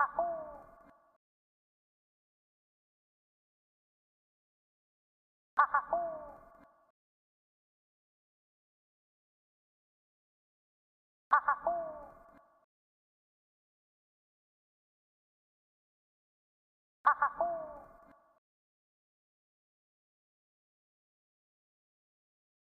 Ha ha ha!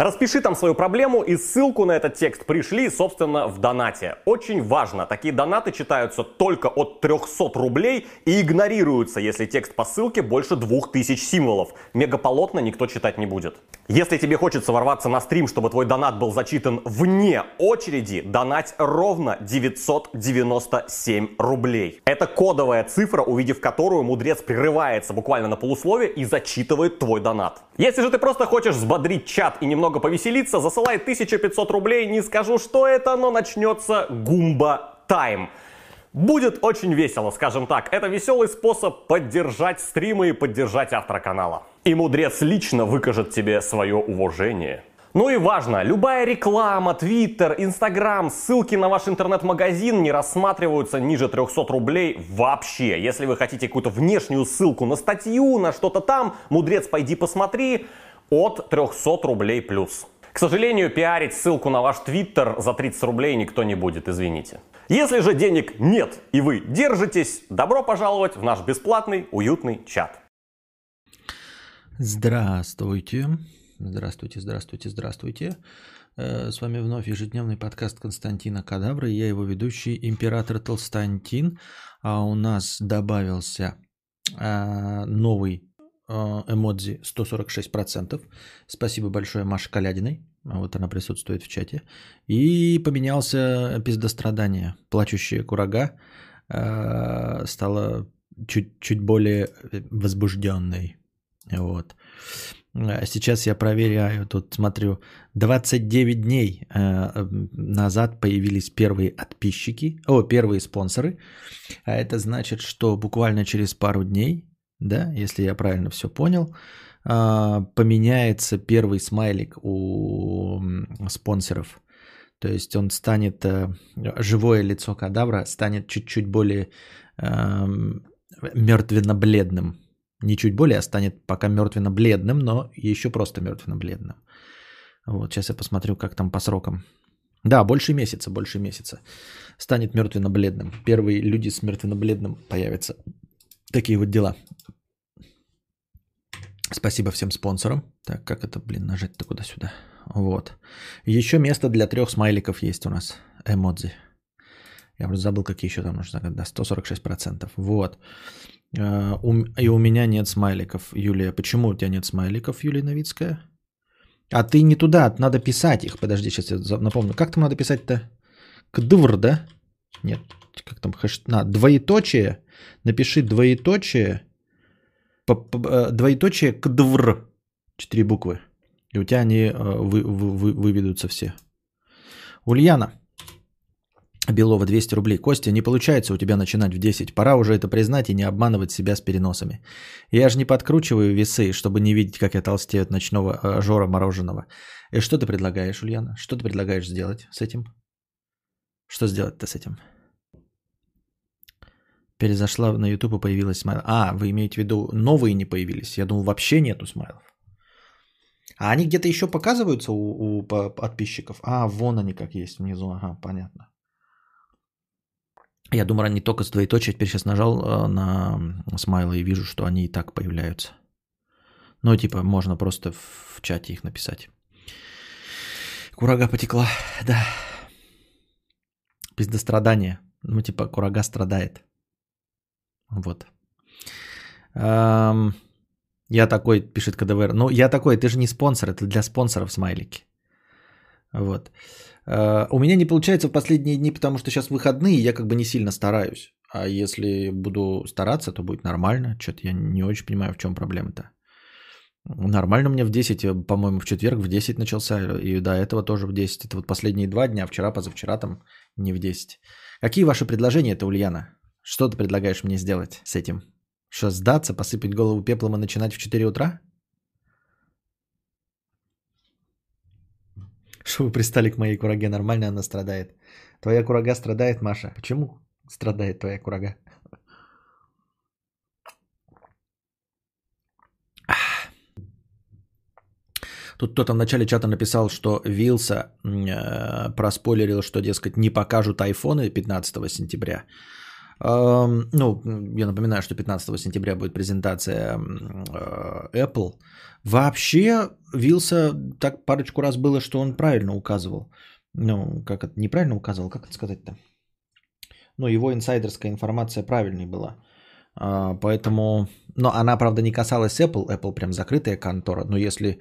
Распиши там свою проблему и ссылку на этот текст пришли, собственно, в донате. Очень важно, такие донаты читаются только от 300 рублей и игнорируются, если текст по ссылке больше 2000 символов. Мегаполотно никто читать не будет. Если тебе хочется ворваться на стрим, чтобы твой донат был зачитан вне очереди, донать ровно 997 рублей. Это кодовая цифра, увидев которую мудрец прерывается буквально на полусловие и зачитывает твой донат. Если же ты просто хочешь взбодрить чат и немного повеселиться, засылай 1500 рублей, не скажу, что это, но начнется гумба тайм. Будет очень весело, скажем так. Это веселый способ поддержать стримы и поддержать автора канала. И мудрец лично выкажет тебе свое уважение. Ну и важно, любая реклама, твиттер, инстаграм, ссылки на ваш интернет-магазин не рассматриваются ниже 300 рублей вообще. Если вы хотите какую-то внешнюю ссылку на статью, на что-то там, мудрец, пойди посмотри, от 300 рублей плюс. К сожалению, пиарить ссылку на ваш твиттер за 30 рублей никто не будет, извините. Если же денег нет и вы держитесь, добро пожаловать в наш бесплатный уютный чат. Здравствуйте. Здравствуйте, здравствуйте, здравствуйте. Э, с вами вновь ежедневный подкаст Константина Кадавра. Я его ведущий, император Толстантин. А у нас добавился а, новый эмодзи 146%. Спасибо большое Маше Калядиной. Вот она присутствует в чате. И поменялся пиздострадание. Плачущая курага э, стала чуть, чуть более возбужденной. Вот. А сейчас я проверяю, тут смотрю, 29 дней назад появились первые подписчики, о, первые спонсоры. А это значит, что буквально через пару дней, да, если я правильно все понял, э, поменяется первый смайлик у спонсоров. То есть он станет, э, живое лицо кадавра станет чуть-чуть более э, мертвенно-бледным не чуть более, а станет пока мертвенно-бледным, но еще просто мертвенно-бледным. Вот, сейчас я посмотрю, как там по срокам. Да, больше месяца, больше месяца. Станет мертвенно-бледным. Первые люди с мертвенно-бледным появятся. Такие вот дела. Спасибо всем спонсорам. Так, как это, блин, нажать-то куда-сюда? Вот. Еще место для трех смайликов есть у нас. Эмодзи. Я просто забыл, какие еще там нужно. Да, 146%. Вот. Э, и у меня нет смайликов, Юлия. Почему у тебя нет смайликов, Юлия Новицкая? А ты не туда, надо писать их. Подожди, сейчас я напомню. Как там надо писать-то? Кдвр, да? Нет, как там хэш... На, двоеточие. Напиши двоеточие. Э, двоеточие кдвр. Четыре буквы. И у тебя они э, вы, вы, вы, выведутся все. Ульяна. Белова 200 рублей. Костя, не получается у тебя начинать в 10. Пора уже это признать и не обманывать себя с переносами. Я же не подкручиваю весы, чтобы не видеть, как я толстею от ночного э, жора мороженого. И что ты предлагаешь, Ульяна? Что ты предлагаешь сделать с этим? Что сделать-то с этим? Перезашла на YouTube и появилась смайл. А, вы имеете в виду, новые не появились? Я думал, вообще нету смайлов. А они где-то еще показываются у, у подписчиков? А, вон они как есть внизу. Ага, понятно. Я думаю, они только с двоеточия. Теперь сейчас нажал э, на смайлы и вижу, что они и так появляются. Ну, типа, можно просто в чате их написать. Курага потекла, да. Пиздострадание. Ну, типа, курага страдает. Вот. Я такой, пишет КДВР. Ну, я такой, ты же не спонсор, это для спонсоров смайлики. Вот. Э, у меня не получается в последние дни, потому что сейчас выходные, я как бы не сильно стараюсь. А если буду стараться, то будет нормально. Что-то я не очень понимаю, в чем проблема-то. Нормально у меня в 10, э, по-моему, в четверг в 10 начался, и до этого тоже в 10. Это вот последние два дня, вчера, позавчера там не в 10. Какие ваши предложения, это Ульяна? Что ты предлагаешь мне сделать с этим? Что, сдаться, посыпать голову пеплом и начинать в 4 утра? Что вы пристали к моей кураге? Нормально она страдает. Твоя курага страдает, Маша. Почему страдает твоя курага? Тут кто-то в начале чата написал, что Вилса э, проспойлерил, что, дескать, не покажут айфоны 15 сентября. Ну, я напоминаю, что 15 сентября будет презентация э, Apple. Вообще, Вилса так парочку раз было, что он правильно указывал. Ну, как это, неправильно указывал, как это сказать-то? Ну, его инсайдерская информация правильной была. А, поэтому, но она, правда, не касалась Apple. Apple прям закрытая контора. Но если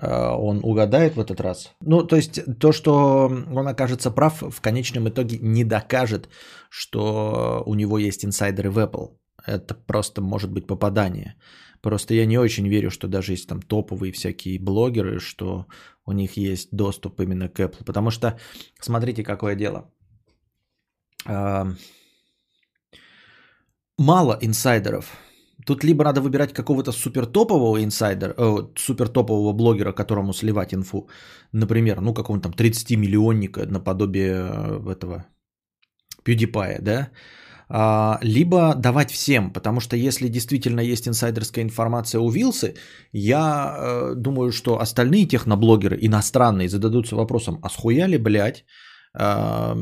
он угадает в этот раз. Ну, то есть то, что он окажется прав, в конечном итоге не докажет, что у него есть инсайдеры в Apple. Это просто может быть попадание. Просто я не очень верю, что даже есть там топовые всякие блогеры, что у них есть доступ именно к Apple. Потому что, смотрите, какое дело. Мало инсайдеров Тут либо надо выбирать какого-то супертопового инсайдера, э, супертопового блогера, которому сливать инфу. Например, ну какого-нибудь там 30-миллионника наподобие э, этого PewDiePie, да? А, либо давать всем, потому что если действительно есть инсайдерская информация у Вилсы, я э, думаю, что остальные техноблогеры иностранные зададутся вопросом, а схуяли, блядь, э,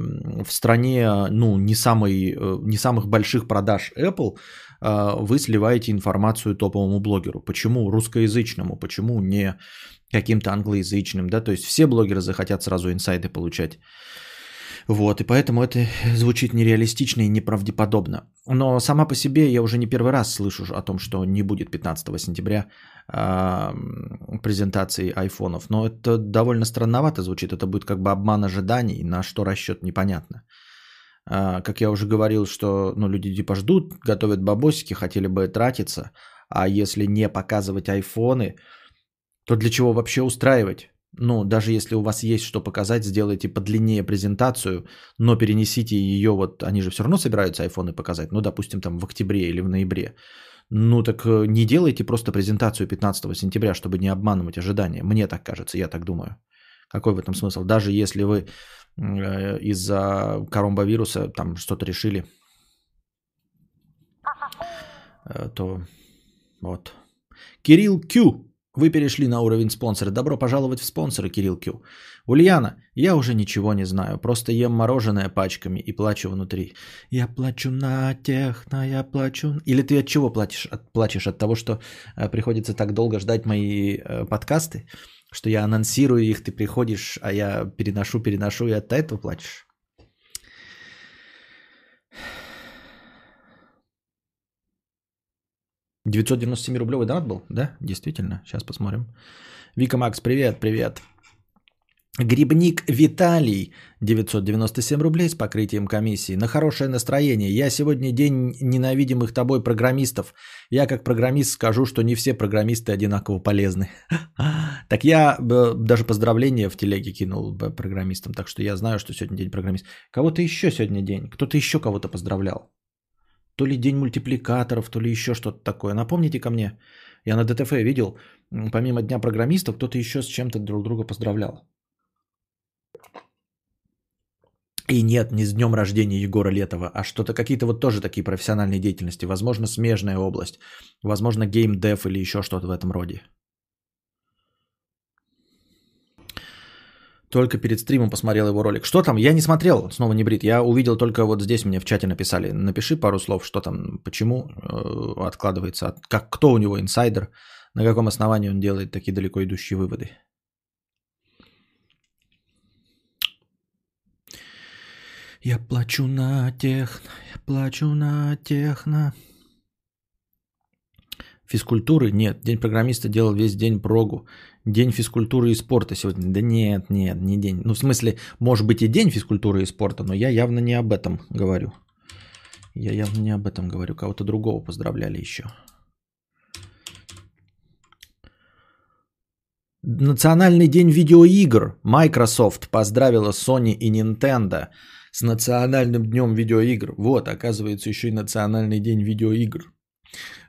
в стране ну, не, самой, э, не самых больших продаж Apple вы сливаете информацию топовому блогеру. Почему русскоязычному, почему не каким-то англоязычным, да, то есть все блогеры захотят сразу инсайды получать. Вот, и поэтому это звучит нереалистично и неправдеподобно. Но сама по себе я уже не первый раз слышу о том, что не будет 15 сентября э, презентации айфонов. Но это довольно странновато звучит. Это будет как бы обман ожиданий, на что расчет непонятно. А, как я уже говорил, что ну, люди типа ждут, готовят бабосики, хотели бы тратиться, а если не показывать айфоны, то для чего вообще устраивать? Ну, даже если у вас есть что показать, сделайте подлиннее презентацию, но перенесите ее, вот они же все равно собираются айфоны показать, ну, допустим, там в октябре или в ноябре. Ну, так э, не делайте просто презентацию 15 сентября, чтобы не обманывать ожидания. Мне так кажется, я так думаю. Какой в этом смысл? Даже если вы из-за коронавируса там что-то решили, э, то вот. Кирилл Q. Вы перешли на уровень спонсора. Добро пожаловать в спонсоры, Кирилл Q. Ульяна, я уже ничего не знаю. Просто ем мороженое пачками и плачу внутри. Я плачу на техно, я плачу... Или ты от чего плачешь? От, плачешь от того, что э, приходится так долго ждать мои э, подкасты? Что я анонсирую их, ты приходишь, а я переношу, переношу, и от этого плачешь. «997 рублевый донат был?» Да, действительно. Сейчас посмотрим. Вика Макс, привет, привет. Грибник Виталий, 997 рублей с покрытием комиссии. На хорошее настроение. Я сегодня день ненавидимых тобой программистов. Я как программист скажу, что не все программисты одинаково полезны. Так я даже поздравления в телеге кинул программистам, так что я знаю, что сегодня день программист. Кого-то еще сегодня день. Кто-то еще кого-то поздравлял. То ли день мультипликаторов, то ли еще что-то такое. Напомните ко мне. Я на ДТФ видел, помимо Дня программистов, кто-то еще с чем-то друг друга поздравлял. И нет, не с днем рождения Егора Летова, а что-то какие-то вот тоже такие профессиональные деятельности. Возможно, смежная область. Возможно, геймдев или еще что-то в этом роде. Только перед стримом посмотрел его ролик. Что там? Я не смотрел, снова не брит. Я увидел только вот здесь мне в чате написали. Напиши пару слов, что там, почему э, откладывается, как, кто у него инсайдер, на каком основании он делает такие далеко идущие выводы. Я плачу на техно, я плачу на техно. Физкультуры? Нет. День программиста делал весь день прогу. День физкультуры и спорта сегодня. Да нет, нет, не день. Ну, в смысле, может быть и день физкультуры и спорта, но я явно не об этом говорю. Я явно не об этом говорю. Кого-то другого поздравляли еще. Национальный день видеоигр. Microsoft поздравила Sony и Nintendo с национальным днем видеоигр. Вот, оказывается, еще и национальный день видеоигр.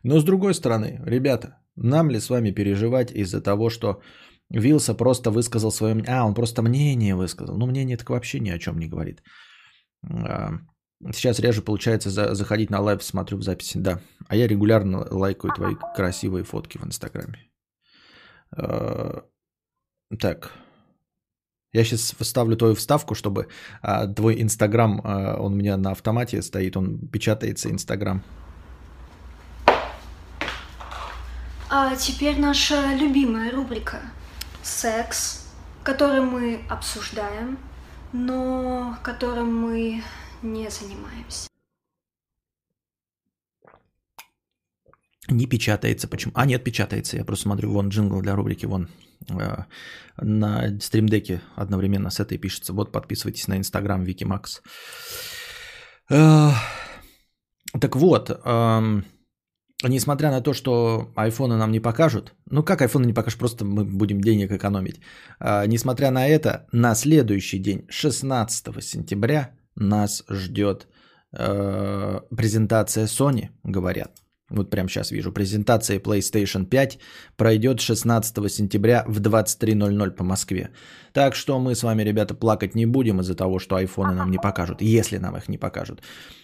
Но с другой стороны, ребята, нам ли с вами переживать из-за того, что Wylsa просто высказал свое... А, он просто мнение высказал. Ну, мнение так вообще ни о чем не говорит. А, сейчас реже получается за, заходить на live, смотрю в записи. Да, а я регулярно лайкаю твои красивые фотки в Инстаграме. А, так, я сейчас вставлю твою вставку, чтобы а, твой Инстаграм, а, он у меня на автомате стоит, он печатается Инстаграм. А теперь наша любимая рубрика «Секс», который мы обсуждаем, но которым мы не занимаемся. Не печатается. Почему? А, нет, печатается. Я просто смотрю, вон джингл для рубрики, вон на стримдеке одновременно с этой пишется. Вот, подписывайтесь на инстаграм Викимакс. Э, так вот, э, несмотря на то, что айфоны нам не покажут, ну как айфоны не покажут, просто мы будем денег экономить. Э, несмотря на это, на следующий день, 16 сентября, нас ждет э, презентация Sony, говорят. Вот прямо сейчас вижу. Презентация PlayStation 5 пройдет 16 сентября в 23.00 по Москве. Так что мы с вами, ребята, плакать не будем из-за того, что айфоны нам не покажут, если нам их не покажут.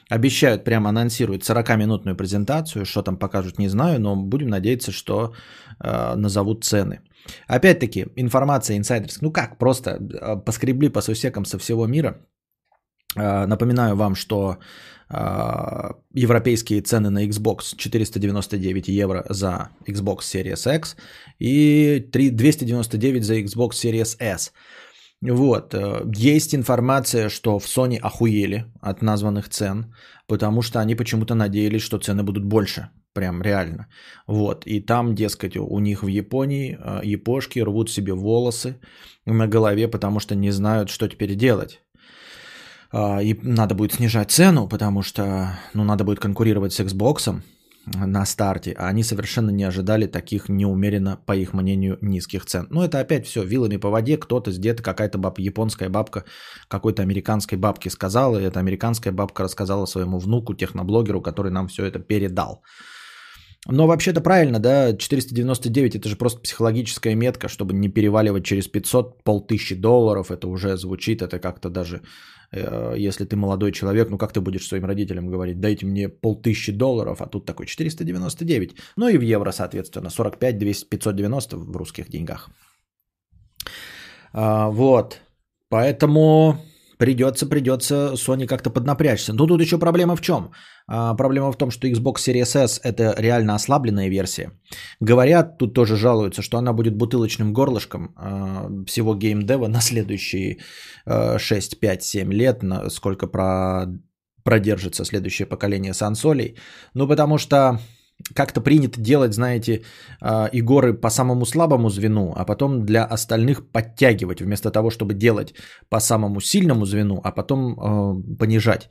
Обещают, прямо анонсируют 40-минутную презентацию. Что там покажут, не знаю, но будем надеяться, что э, назовут цены. Опять-таки, информация инсайдерская. Ну как, просто э, поскребли по сусекам со всего мира. Э, напоминаю вам, что европейские цены на Xbox 499 евро за Xbox Series X и 299 за Xbox Series S. Вот. Э, есть информация, что в Sony охуели от названных цен, потому что они почему-то надеялись, что цены будут больше. Прям реально. Вот. И там, дескать, у них в Японии э, япошки рвут себе волосы на голове, потому что не знают, что теперь делать. А, и надо будет снижать цену, потому что ну, надо будет конкурировать с Xbox на старте, а они совершенно не ожидали таких неумеренно, по их мнению, низких цен. Ну, это опять все вилами по воде, кто-то где-то, какая-то баб, японская бабка какой-то американской бабке сказала, и эта американская бабка рассказала своему внуку, техноблогеру, который нам все это передал. Но вообще-то правильно, да, 499 это же просто психологическая метка, чтобы не переваливать через 500, полтысячи долларов, это уже звучит, это как-то даже если ты молодой человек, ну как ты будешь своим родителям говорить, дайте мне полтысячи долларов, а тут такой 499. Ну и в евро, соответственно, 45, 200, 590 в русских деньгах. А, вот, поэтому Придется, придется Sony как-то поднапрячься. Но тут еще проблема в чем? А, проблема в том, что Xbox Series S это реально ослабленная версия. Говорят, тут тоже жалуются, что она будет бутылочным горлышком а, всего геймдева на следующие а, 6, 5, 7 лет, на сколько про, продержится следующее поколение сансолей. Ну, потому что как-то принято делать, знаете, а, игоры по самому слабому звену, а потом для остальных подтягивать, вместо того, чтобы делать по самому сильному звену, а потом э, понижать.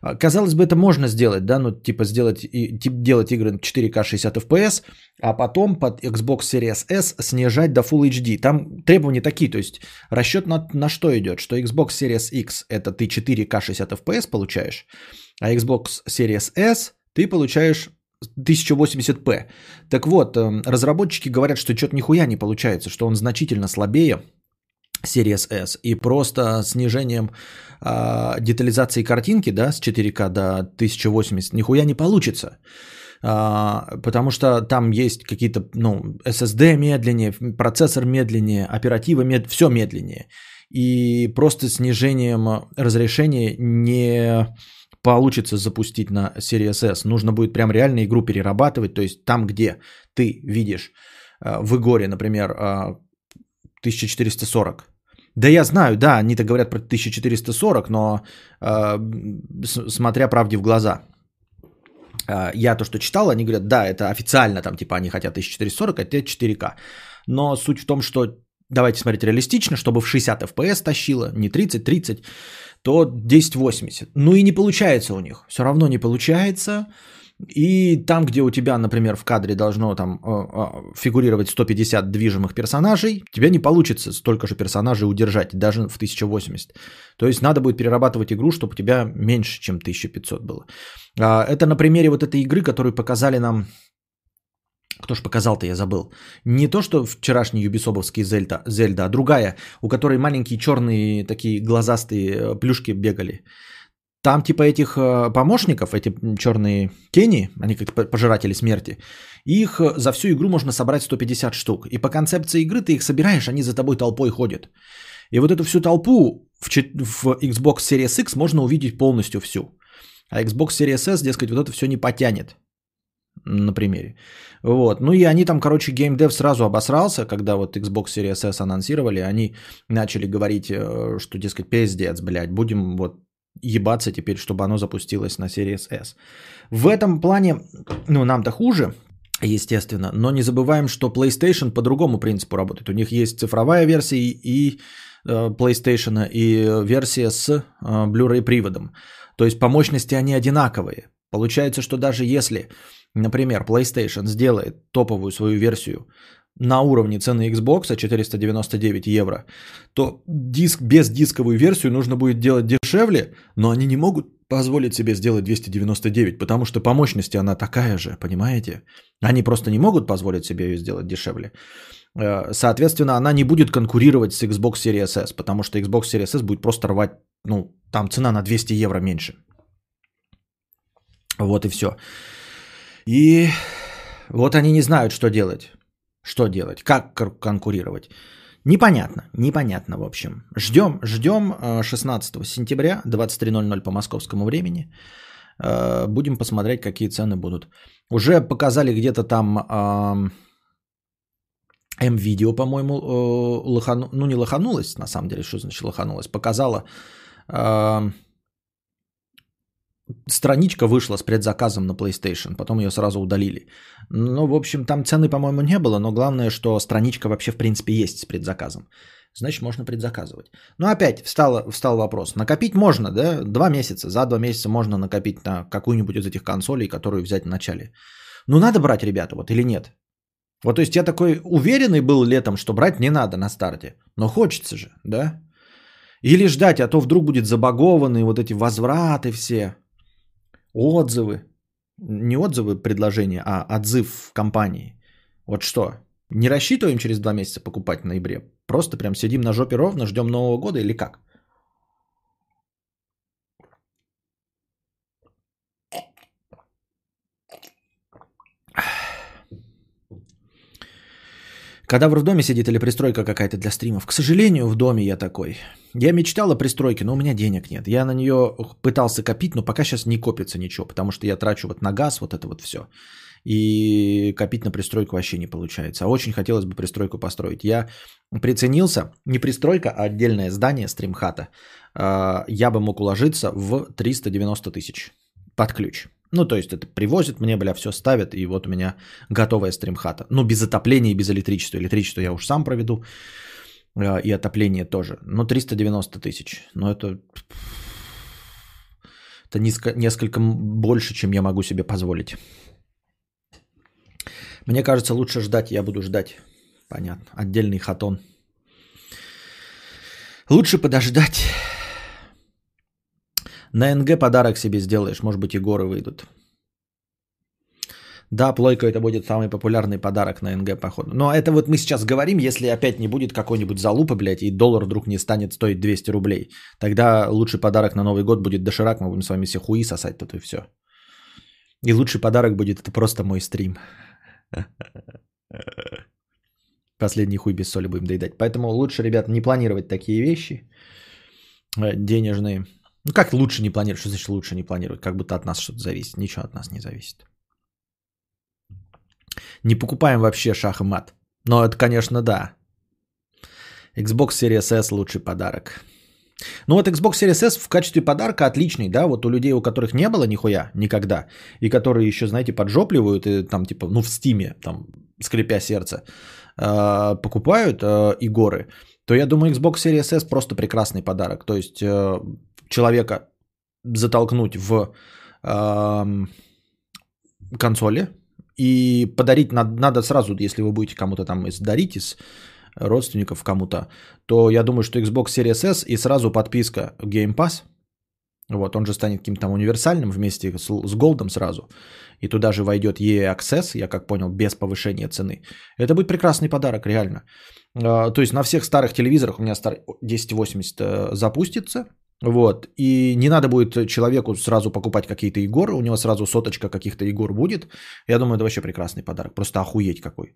А, казалось бы, это можно сделать, да, ну, типа сделать, и, делать игры 4К 60 FPS, а потом под Xbox Series S снижать до Full HD. Там требования такие, то есть расчет на, на что идет, что Xbox Series X это ты 4К 60 FPS получаешь, а Xbox Series S ты получаешь 1080p. Так вот, эм, разработчики говорят, что что-то нихуя не получается, что он значительно слабее Series S. И просто снижением э, детализации картинки да, с 4К до 1080 нихуя не получится. Э, потому что там есть какие-то, ну, SSD медленнее, процессор медленнее, оператива мед... все медленнее. И просто снижением разрешения не получится запустить на Series S. Нужно будет прям реально игру перерабатывать. То есть там, где ты видишь э, в Игоре, например, 1440. Э, да я знаю, да, они-то говорят про 1440, но э, смотря правде в глаза. Я то, что читал, они говорят, да, это официально, там, типа, они хотят 1440, а это 4К. Но суть в том, что давайте смотреть реалистично, чтобы в 60 FPS тащило, не 30-30, то 1080. Ну и не получается у них. Все равно не получается. И там, где у тебя, например, в кадре должно там э, э, фигурировать 150 движимых персонажей, тебе не получится столько же персонажей удержать, даже в 1080. То есть надо будет перерабатывать игру, чтобы у тебя меньше, чем 1500 было. А, это на примере вот этой игры, которую показали нам кто ж показал-то, я забыл. Не то, что вчерашний юбисобовский Зельда, Зельда, а другая, у которой маленькие черные такие глазастые э, плюшки бегали. Там типа этих э, помощников, эти черные тени, они как пожиратели смерти, их э, за всю игру можно собрать 150 штук. И по концепции игры ты их собираешь, они за тобой толпой ходят. И вот эту всю толпу в, в Xbox Series X можно увидеть полностью всю. А Xbox Series S, дескать, вот это все не потянет. На примере. Вот. Ну и они там, короче, GameDev сразу обосрался, когда вот Xbox Series S анонсировали, они начали говорить, э, что, дескать, пиздец, блядь, будем вот ебаться теперь, чтобы оно запустилось на Series S. В этом плане, ну, нам-то хуже, естественно, но не забываем, что PlayStation по другому принципу работает. У них есть цифровая версия и э, PlayStation, и версия с э, Blu-ray приводом. То есть по мощности они одинаковые. Получается, что даже если, например, PlayStation сделает топовую свою версию на уровне цены Xbox 499 евро, то диск без дисковую версию нужно будет делать дешевле, но они не могут позволить себе сделать 299, потому что по мощности она такая же, понимаете? Они просто не могут позволить себе ее сделать дешевле. Э, соответственно, она не будет конкурировать с Xbox Series S, потому что Xbox Series S будет просто рвать, ну, там цена на 200 евро меньше. Вот и все. И вот они не знают, что делать. Что делать? Как конкурировать? Непонятно, непонятно, в общем. Ждем, ждем 16 э, сентября, 23.00 по московскому времени. Э, будем посмотреть, какие цены будут. Уже показали где-то там М-видео, по-моему, э, лохану... ну не лоханулась, на самом деле, что значит лоханулась, показала страничка вышла с предзаказом на PlayStation, потом ее сразу удалили. Ну, в общем, там цены, по-моему, не было, но главное, что страничка вообще, в принципе, есть с предзаказом. Значит, можно предзаказывать. Но опять встал, встал вопрос. Накопить можно, да? Два месяца. За два месяца можно накопить на какую-нибудь из этих консолей, которую взять в начале. Ну, надо брать, ребята, вот или нет? Вот, то есть я такой уверенный был летом, что брать не надо на старте. Но хочется же, да? Или ждать, а то вдруг будет забагованные вот эти возвраты все отзывы, не отзывы предложения, а отзыв в компании. Вот что, не рассчитываем через два месяца покупать в ноябре? Просто прям сидим на жопе ровно, ждем Нового года или как? Кадавр в доме сидит или пристройка какая-то для стримов? К сожалению, в доме я такой. Я мечтал о пристройке, но у меня денег нет. Я на нее пытался копить, но пока сейчас не копится ничего, потому что я трачу вот на газ, вот это вот все. И копить на пристройку вообще не получается. А очень хотелось бы пристройку построить. Я приценился, не пристройка, а отдельное здание стримхата. А, я бы мог уложиться в 390 тысяч под ключ. Ну, то есть это привозят мне, бля, все ставят, и вот у меня готовая стримхата. Ну, без отопления и без электричества. Электричество я уж сам проведу, э, и отопление тоже. Ну, 390 тысяч. Но это, это низко, несколько больше, чем я могу себе позволить. Мне кажется, лучше ждать, я буду ждать. Понятно. Отдельный хатон. Лучше подождать. На НГ подарок себе сделаешь, может быть и горы выйдут. Да, плойка это будет самый популярный подарок на НГ, походу. Но это вот мы сейчас говорим, если опять не будет какой-нибудь залупы, блядь, и доллар вдруг не станет стоить 200 рублей. Тогда лучший подарок на Новый год будет доширак, мы будем с вами все хуи сосать тут и все. И лучший подарок будет это просто мой стрим. Последний хуй без соли будем доедать. Поэтому лучше, ребят, не планировать такие вещи э, денежные. Ну как лучше не планировать? Что значит лучше не планировать? Как будто от нас что-то зависит. Ничего от нас не зависит. Не покупаем вообще шах и мат. Но это, конечно, да. Xbox Series S лучший подарок. Ну вот Xbox Series S в качестве подарка отличный, да, вот у людей, у которых не было нихуя никогда, и которые еще, знаете, поджопливают, и там типа, ну в стиме, там, скрипя сердце, э, покупают э, игоры, то я думаю, Xbox Series S просто прекрасный подарок. То есть э, человека затолкнуть в консоли и подарить надо, надо сразу, если вы будете кому-то там дарить из родственников кому-то, то я думаю, что Xbox Series S и сразу подписка Game Pass. Вот, он же станет каким-то там универсальным вместе с, с Gold сразу. И туда же войдет EA Access, я как понял, без повышения цены. Это будет прекрасный подарок, реально. А, то есть на всех старых телевизорах у меня старый 1080 э, запустится. Вот. И не надо будет человеку сразу покупать какие-то игры, у него сразу соточка каких-то игр будет. Я думаю, это вообще прекрасный подарок. Просто охуеть какой.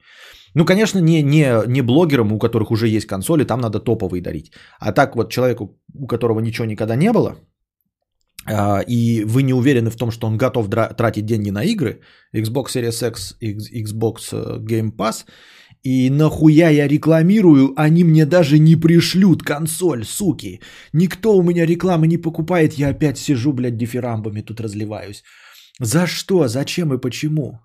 Ну, конечно, не, не, не блогерам, у которых уже есть консоли, там надо топовые дарить. А так вот человеку, у которого ничего никогда не было, а, и вы не уверены в том, что он готов тратить деньги на игры, Xbox Series X, Xbox э, Game Pass – и нахуя я рекламирую, они мне даже не пришлют консоль, суки. Никто у меня рекламы не покупает, я опять сижу, блядь, дифирамбами тут разливаюсь. За что, зачем и почему?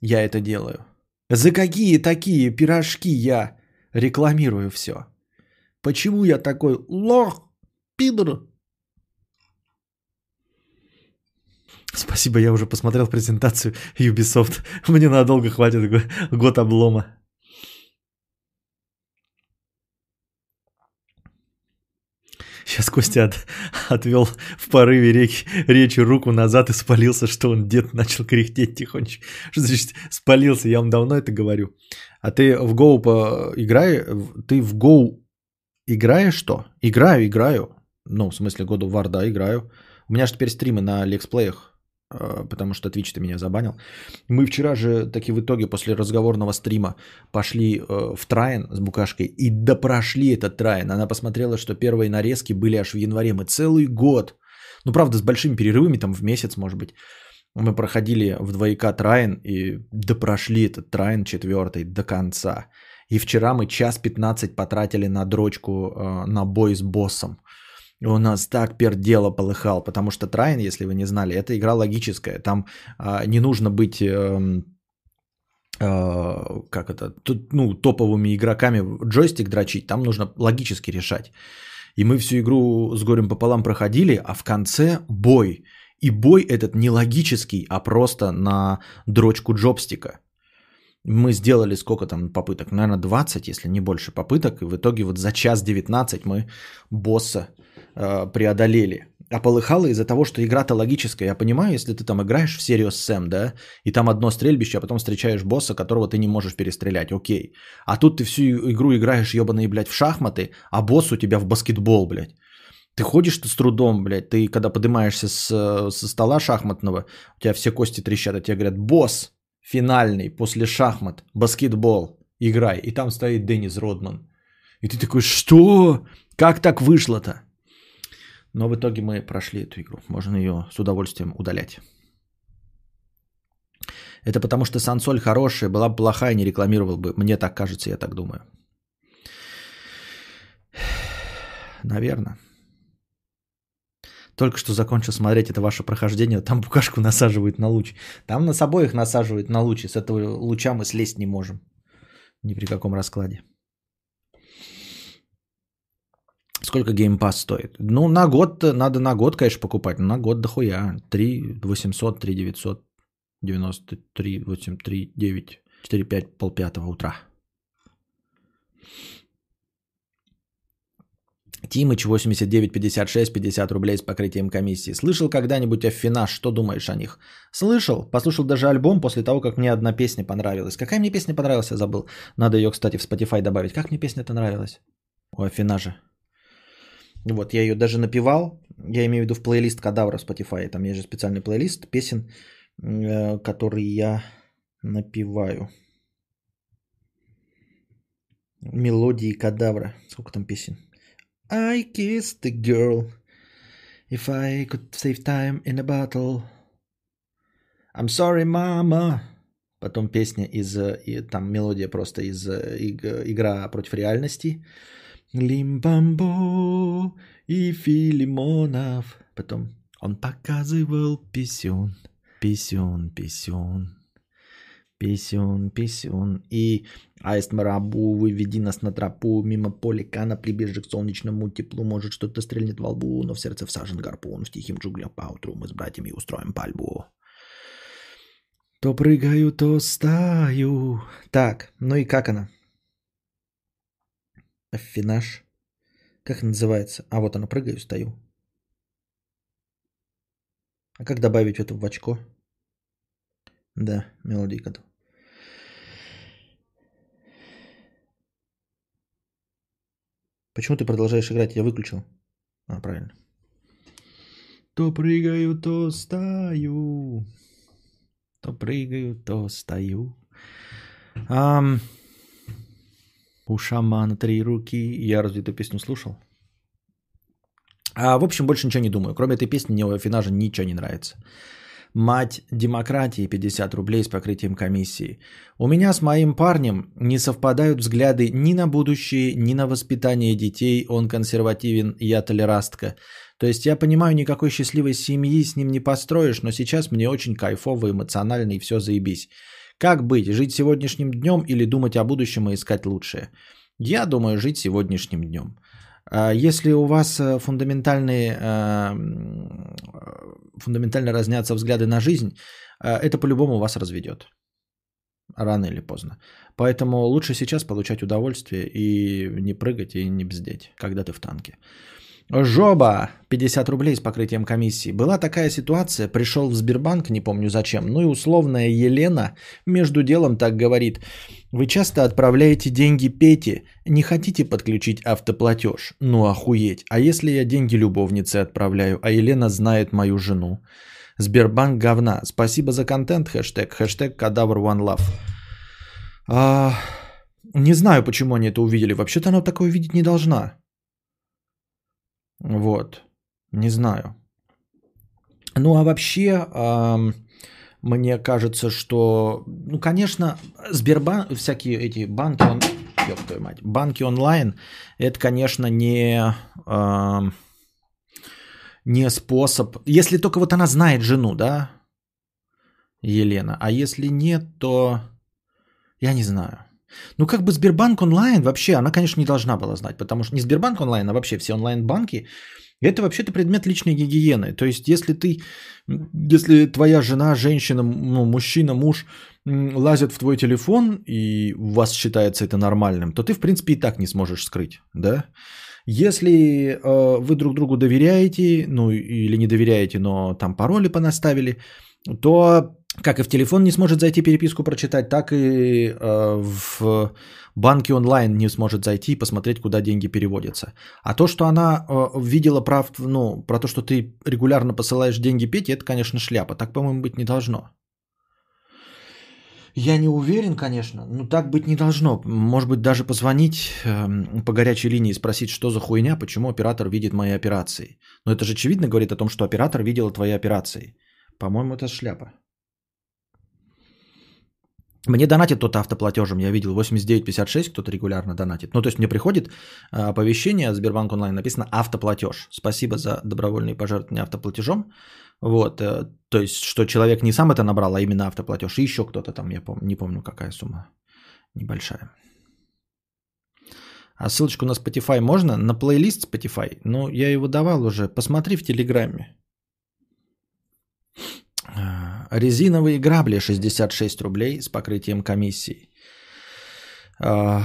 Я это делаю. За какие такие пирожки я рекламирую все? Почему я такой лох, пидор, Спасибо, я уже посмотрел презентацию Ubisoft. Мне надолго хватит год облома. Сейчас Костя от, отвел в порыве речи, речи руку назад и спалился, что он дед начал кряхтеть тихонечко. Что значит спалился? Я вам давно это говорю. А ты в Go по... играй, ты в Go играешь что? Играю, играю. Ну, в смысле, году War, да, играю. У меня же теперь стримы на лексплеях. А, потому что Twitch ты меня забанил. Мы вчера же таки в итоге после разговорного стрима пошли э, в Трайн с Букашкой и допрошли этот Трайн. Она посмотрела, что первые нарезки были аж в январе. Мы целый год, ну правда с большими перерывами, там в месяц может быть, мы проходили в 2К Трайн и допрошли этот Трайн четвертый до конца. И вчера мы час 15 потратили на дрочку, э, на бой с боссом. У нас так пердело полыхал, потому что Трайн, если вы не знали, это игра логическая. Там а, не нужно быть, э, э, как это, тут, ну, топовыми игроками джойстик дрочить, там нужно логически решать. И мы всю игру с горем пополам проходили, а в конце бой. И бой этот не логический, а просто на дрочку джобстика. Мы сделали сколько там попыток? Наверное, 20, если не больше попыток. И в итоге вот за час 19 мы босса Э, преодолели. А полыхало из-за того, что игра-то логическая. Я понимаю, если ты там играешь в Serious Sam, да, и там одно стрельбище, а потом встречаешь босса, которого ты не можешь перестрелять, окей. А тут ты всю игру играешь ебаные, блядь, в шахматы, а босс у тебя в баскетбол, блядь. Ты ходишь с трудом, блядь, ты когда поднимаешься с, со стола шахматного, у тебя все кости трещат, а тебе говорят, босс финальный после шахмат, баскетбол, играй. И там стоит Деннис Родман. И ты такой, что? Как так вышло-то? Но в итоге мы прошли эту игру. Можно ее с удовольствием удалять. Это потому что сансоль хорошая, была бы плохая, не рекламировал бы. Мне так кажется, я так думаю. Наверное. Только что закончил смотреть это ваше прохождение. Там букашку насаживают на луч. Там нас обоих насаживают на луч. И с этого луча мы слезть не можем. Ни при каком раскладе. Сколько Pass стоит? Ну, на год, надо на год, конечно, покупать. На год дохуя. 3 800, 3 900, 93, 8, 3, 9, 4, 5, полпятого утра. Тимыч 8956 50 рублей с покрытием комиссии. Слышал когда-нибудь о Финаш? Что думаешь о них? Слышал. Послушал даже альбом после того, как мне одна песня понравилась. Какая мне песня понравилась, я забыл. Надо ее, кстати, в Spotify добавить. Как мне песня-то нравилась? О Афинаже. Вот, я ее даже напевал. Я имею в виду в плейлист Кадавра в Spotify. Там есть же специальный плейлист песен, э, который я напеваю. Мелодии Кадавра. Сколько там песен? I kissed the girl. If I could save time in a battle. I'm sorry, mama. Потом песня из... И, там мелодия просто из игра против реальности. Лимбамбо и Филимонов. Потом он показывал писюн, писюн, писюн. Писюн, писюн. И аист марабу, выведи нас на тропу, мимо полика, на прибежи к солнечному теплу. Может, что-то стрельнет во лбу, но в сердце всажен гарпун. В тихим джунглях поутру мы с братьями устроим пальбу. То прыгаю, то стаю. Так, ну и как она? Афинаж. Как называется? А вот она, прыгаю, стою. А как добавить это в очко? Да, мелодийка. Почему ты продолжаешь играть? Я выключил. А, правильно. То прыгаю, то стою. То прыгаю, то стою. Ам... У шамана три руки. Я разве эту песню слушал? А, в общем, больше ничего не думаю. Кроме этой песни, мне у Афинажа ничего не нравится. Мать демократии 50 рублей с покрытием комиссии. У меня с моим парнем не совпадают взгляды ни на будущее, ни на воспитание детей. Он консервативен, я толерастка. То есть я понимаю, никакой счастливой семьи с ним не построишь, но сейчас мне очень кайфово, эмоционально и все заебись. Как быть? Жить сегодняшним днем или думать о будущем и искать лучшее? Я думаю, жить сегодняшним днем. А если у вас э, фундаментальные, э, фундаментально разнятся взгляды на жизнь, э, это по-любому вас разведет. Рано или поздно. Поэтому лучше сейчас получать удовольствие и не прыгать и не бздеть, когда ты в танке. Жоба, 50 рублей с покрытием комиссии. Была такая ситуация, пришел в Сбербанк, не помню зачем, ну и условная Елена между делом так говорит. Вы часто отправляете деньги Пете, не хотите подключить автоплатеж? Ну охуеть, а если я деньги любовнице отправляю, а Елена знает мою жену? Сбербанк говна. Спасибо за контент, хэштег, хэштег кадавр one love. А, не знаю, почему они это увидели. Вообще-то она такое видеть не должна. Вот. Не знаю. Ну а вообще, мне кажется, что, ну, конечно, Сбербанк, всякие эти банки, он, твою мать, банки онлайн, это, конечно, не, не способ, если только вот она знает жену, да, Елена, а если нет, то я не знаю. Ну, как бы Сбербанк онлайн вообще, она, конечно, не должна была знать, потому что не Сбербанк онлайн, а вообще все онлайн-банки, это вообще-то предмет личной гигиены. То есть, если ты, если твоя жена, женщина, ну, мужчина, муж лазят в твой телефон, и у вас считается это нормальным, то ты, в принципе, и так не сможешь скрыть, да? Если э, вы друг другу доверяете, ну, или не доверяете, но там пароли понаставили, то как и в телефон не сможет зайти переписку прочитать, так и э, в банке онлайн не сможет зайти и посмотреть, куда деньги переводятся. А то, что она э, видела прав, ну, про то, что ты регулярно посылаешь деньги Пете, это, конечно, шляпа. Так, по-моему, быть не должно. Я не уверен, конечно, но так быть не должно. Может быть, даже позвонить э, по горячей линии и спросить, что за хуйня, почему оператор видит мои операции. Но это же очевидно говорит о том, что оператор видел твои операции. По-моему, это шляпа. Мне донатит кто-то автоплатежем, я видел 8956, кто-то регулярно донатит. Ну, то есть мне приходит а, оповещение от Сбербанк онлайн, написано автоплатеж. Спасибо за добровольные пожертвования автоплатежом. Вот, э, то есть, что человек не сам это набрал, а именно автоплатеж. И еще кто-то там, я не помню, какая сумма. Небольшая. А ссылочку на Spotify можно? На плейлист Spotify? Ну, я его давал уже. Посмотри в Телеграме. Резиновые грабли 66 рублей с покрытием комиссии. А,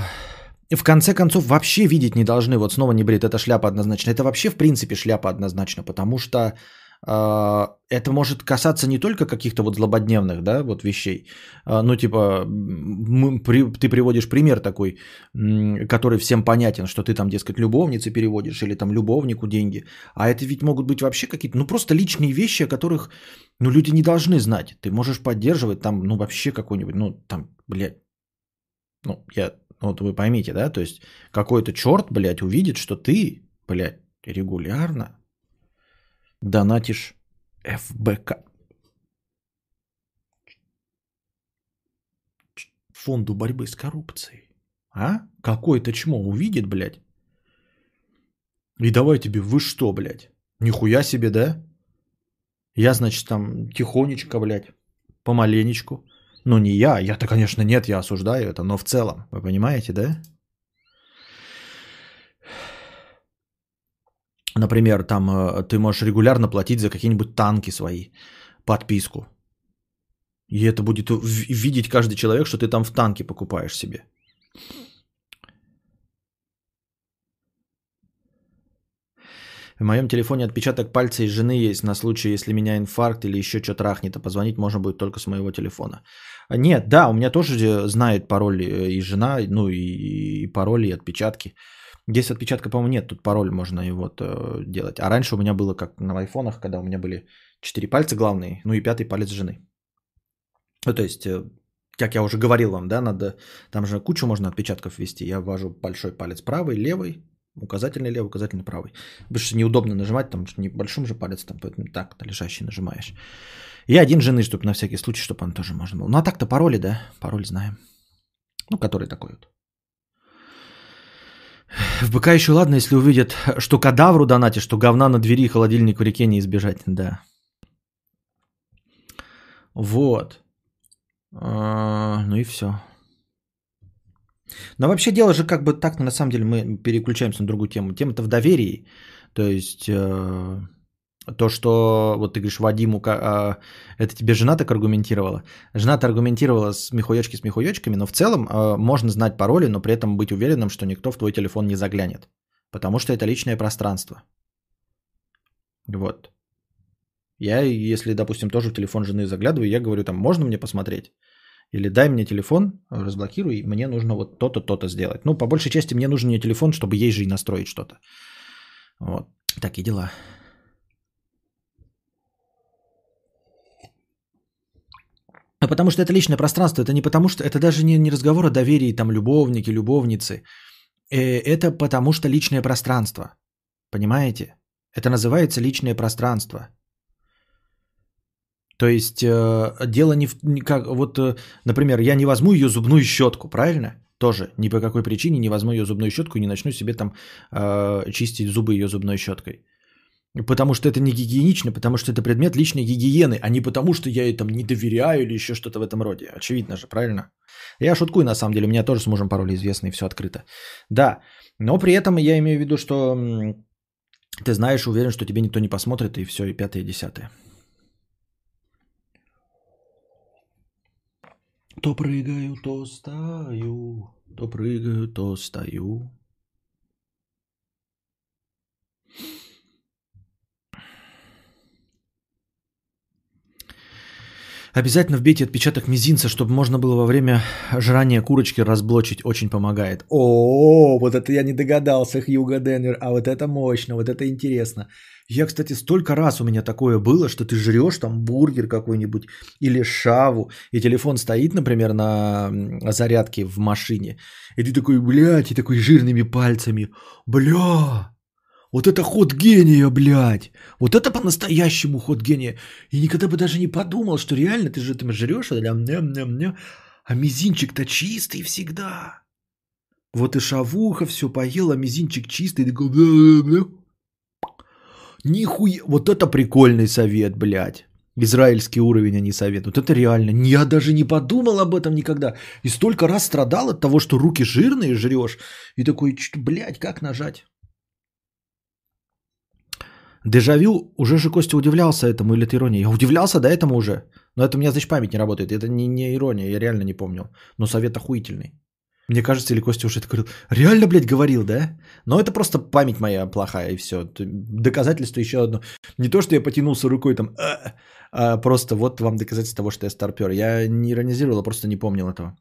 в конце концов, вообще видеть не должны. Вот снова не брит, это шляпа однозначно. Это вообще в принципе шляпа однозначно, потому что а, это может касаться не только каких-то вот злободневных, да, вот вещей. А, ну, типа, мы, при, ты приводишь пример такой, который всем понятен, что ты там, дескать, любовнице переводишь или там любовнику деньги. А это ведь могут быть вообще какие-то, ну, просто личные вещи, о которых, ну, люди не должны знать. Ты можешь поддерживать там, ну, вообще какой-нибудь, ну, там, блядь, ну, я, вот вы поймите, да, то есть какой-то черт, блядь, увидит, что ты, блядь, регулярно донатишь ФБК. Фонду борьбы с коррупцией. А? Какой-то чмо увидит, блядь. И давай тебе, вы что, блядь? Нихуя себе, да? Я, значит, там тихонечко, блядь, помаленечку. Ну, не я, я-то, конечно, нет, я осуждаю это, но в целом, вы понимаете, да? Например, там э, ты можешь регулярно платить за какие-нибудь танки свои, подписку. И это будет видеть каждый человек, что ты там в танке покупаешь себе. В моем телефоне отпечаток пальца из жены есть на случай, если меня инфаркт или еще что трахнет, а позвонить можно будет только с моего телефона. А нет, да, у меня тоже знает пароль э, и жена, ну и, и пароли, и отпечатки. Здесь отпечатка, по-моему, нет, тут пароль можно и вот э, делать. А раньше у меня было как на айфонах, когда у меня были четыре пальца главные, ну и пятый палец жены. Ну, то есть, э, как я уже говорил вам, да, надо, там же кучу можно отпечатков ввести. Я ввожу большой палец правый, левый, указательный левый, указательный правый. Потому что неудобно нажимать, там не большим же палец, там поэтому так, лежащий нажимаешь. И один жены, чтобы на всякий случай, чтобы он тоже можно был. Ну а так-то пароли, да, пароль знаем. Ну, который такой вот. В БК еще ладно, если увидят, что кадавру донатишь, что говна на двери и холодильник в реке не избежать. Да. Вот. А, ну и все. Но вообще дело же как бы так, на самом деле мы переключаемся на другую тему. Тема-то в доверии. То есть э, то, что вот ты говоришь Вадиму, э, это тебе жена так аргументировала. Жена-то аргументировала с михуёчки с михуёчками, но в целом э, можно знать пароли, но при этом быть уверенным, что никто в твой телефон не заглянет. Потому что это личное пространство. Вот. Я, если, допустим, тоже в телефон жены заглядываю, я говорю, там, можно мне посмотреть? Или дай мне телефон, разблокируй, мне нужно вот то-то, то-то сделать. Ну, по большей части мне нужен не телефон, чтобы ей же и настроить что-то. Вот. Такие дела. А потому что это личное пространство, это не потому что, это даже не, не разговор о доверии, там, любовники, любовницы. Э, это потому что личное пространство. Понимаете? Это называется личное пространство. То есть э, дело не в... Как, вот, э, например, я не возьму ее зубную щетку, правильно? Тоже ни по какой причине не возьму ее зубную щетку и не начну себе там э, чистить зубы ее зубной щеткой. Потому что это не гигиенично, потому что это предмет личной гигиены, а не потому что я ей там не доверяю или еще что-то в этом роде. Очевидно же, правильно? Я шуткую на самом деле, у меня тоже с мужем пароли известны и все открыто. Да, но при этом я имею в виду, что ты знаешь, уверен, что тебе никто не посмотрит и все, и пятое, и десятое. То прыгаю, то стою, то прыгаю, то стою. Обязательно вбейте отпечаток мизинца, чтобы можно было во время жрания курочки разблочить. Очень помогает. О, вот это я не догадался, Хьюго Денвер. А вот это мощно, вот это интересно. Я, кстати, столько раз у меня такое было, что ты жрешь там бургер какой-нибудь или шаву, и телефон стоит, например, на зарядке в машине, и ты такой, блядь, и такой жирными пальцами, бля, вот это ход гения, блядь. Вот это по-настоящему ход гения. И никогда бы даже не подумал, что реально ты же там жрешь, а, а мизинчик-то чистый всегда. Вот и шавуха все поела, мизинчик чистый, такой, Нихуя, вот это прикольный совет, блядь. Израильский уровень, а не совет. Вот это реально. Я даже не подумал об этом никогда. И столько раз страдал от того, что руки жирные жрешь. И такой, блядь, как нажать? Дежавю, уже же Костя удивлялся этому или это ирония? Я удивлялся до этому уже. Но это у меня, значит, память не работает. Это не, не ирония, я реально не помню. Но совет охуительный. Мне кажется, или Костя уже это говорил. Реально, блядь, говорил, да? Но это просто память моя плохая, и все. Доказательство еще одно. Не то, что я потянулся рукой там, а, а просто вот вам доказательство того, что я старпер. Я не иронизировал, а просто не помнил этого.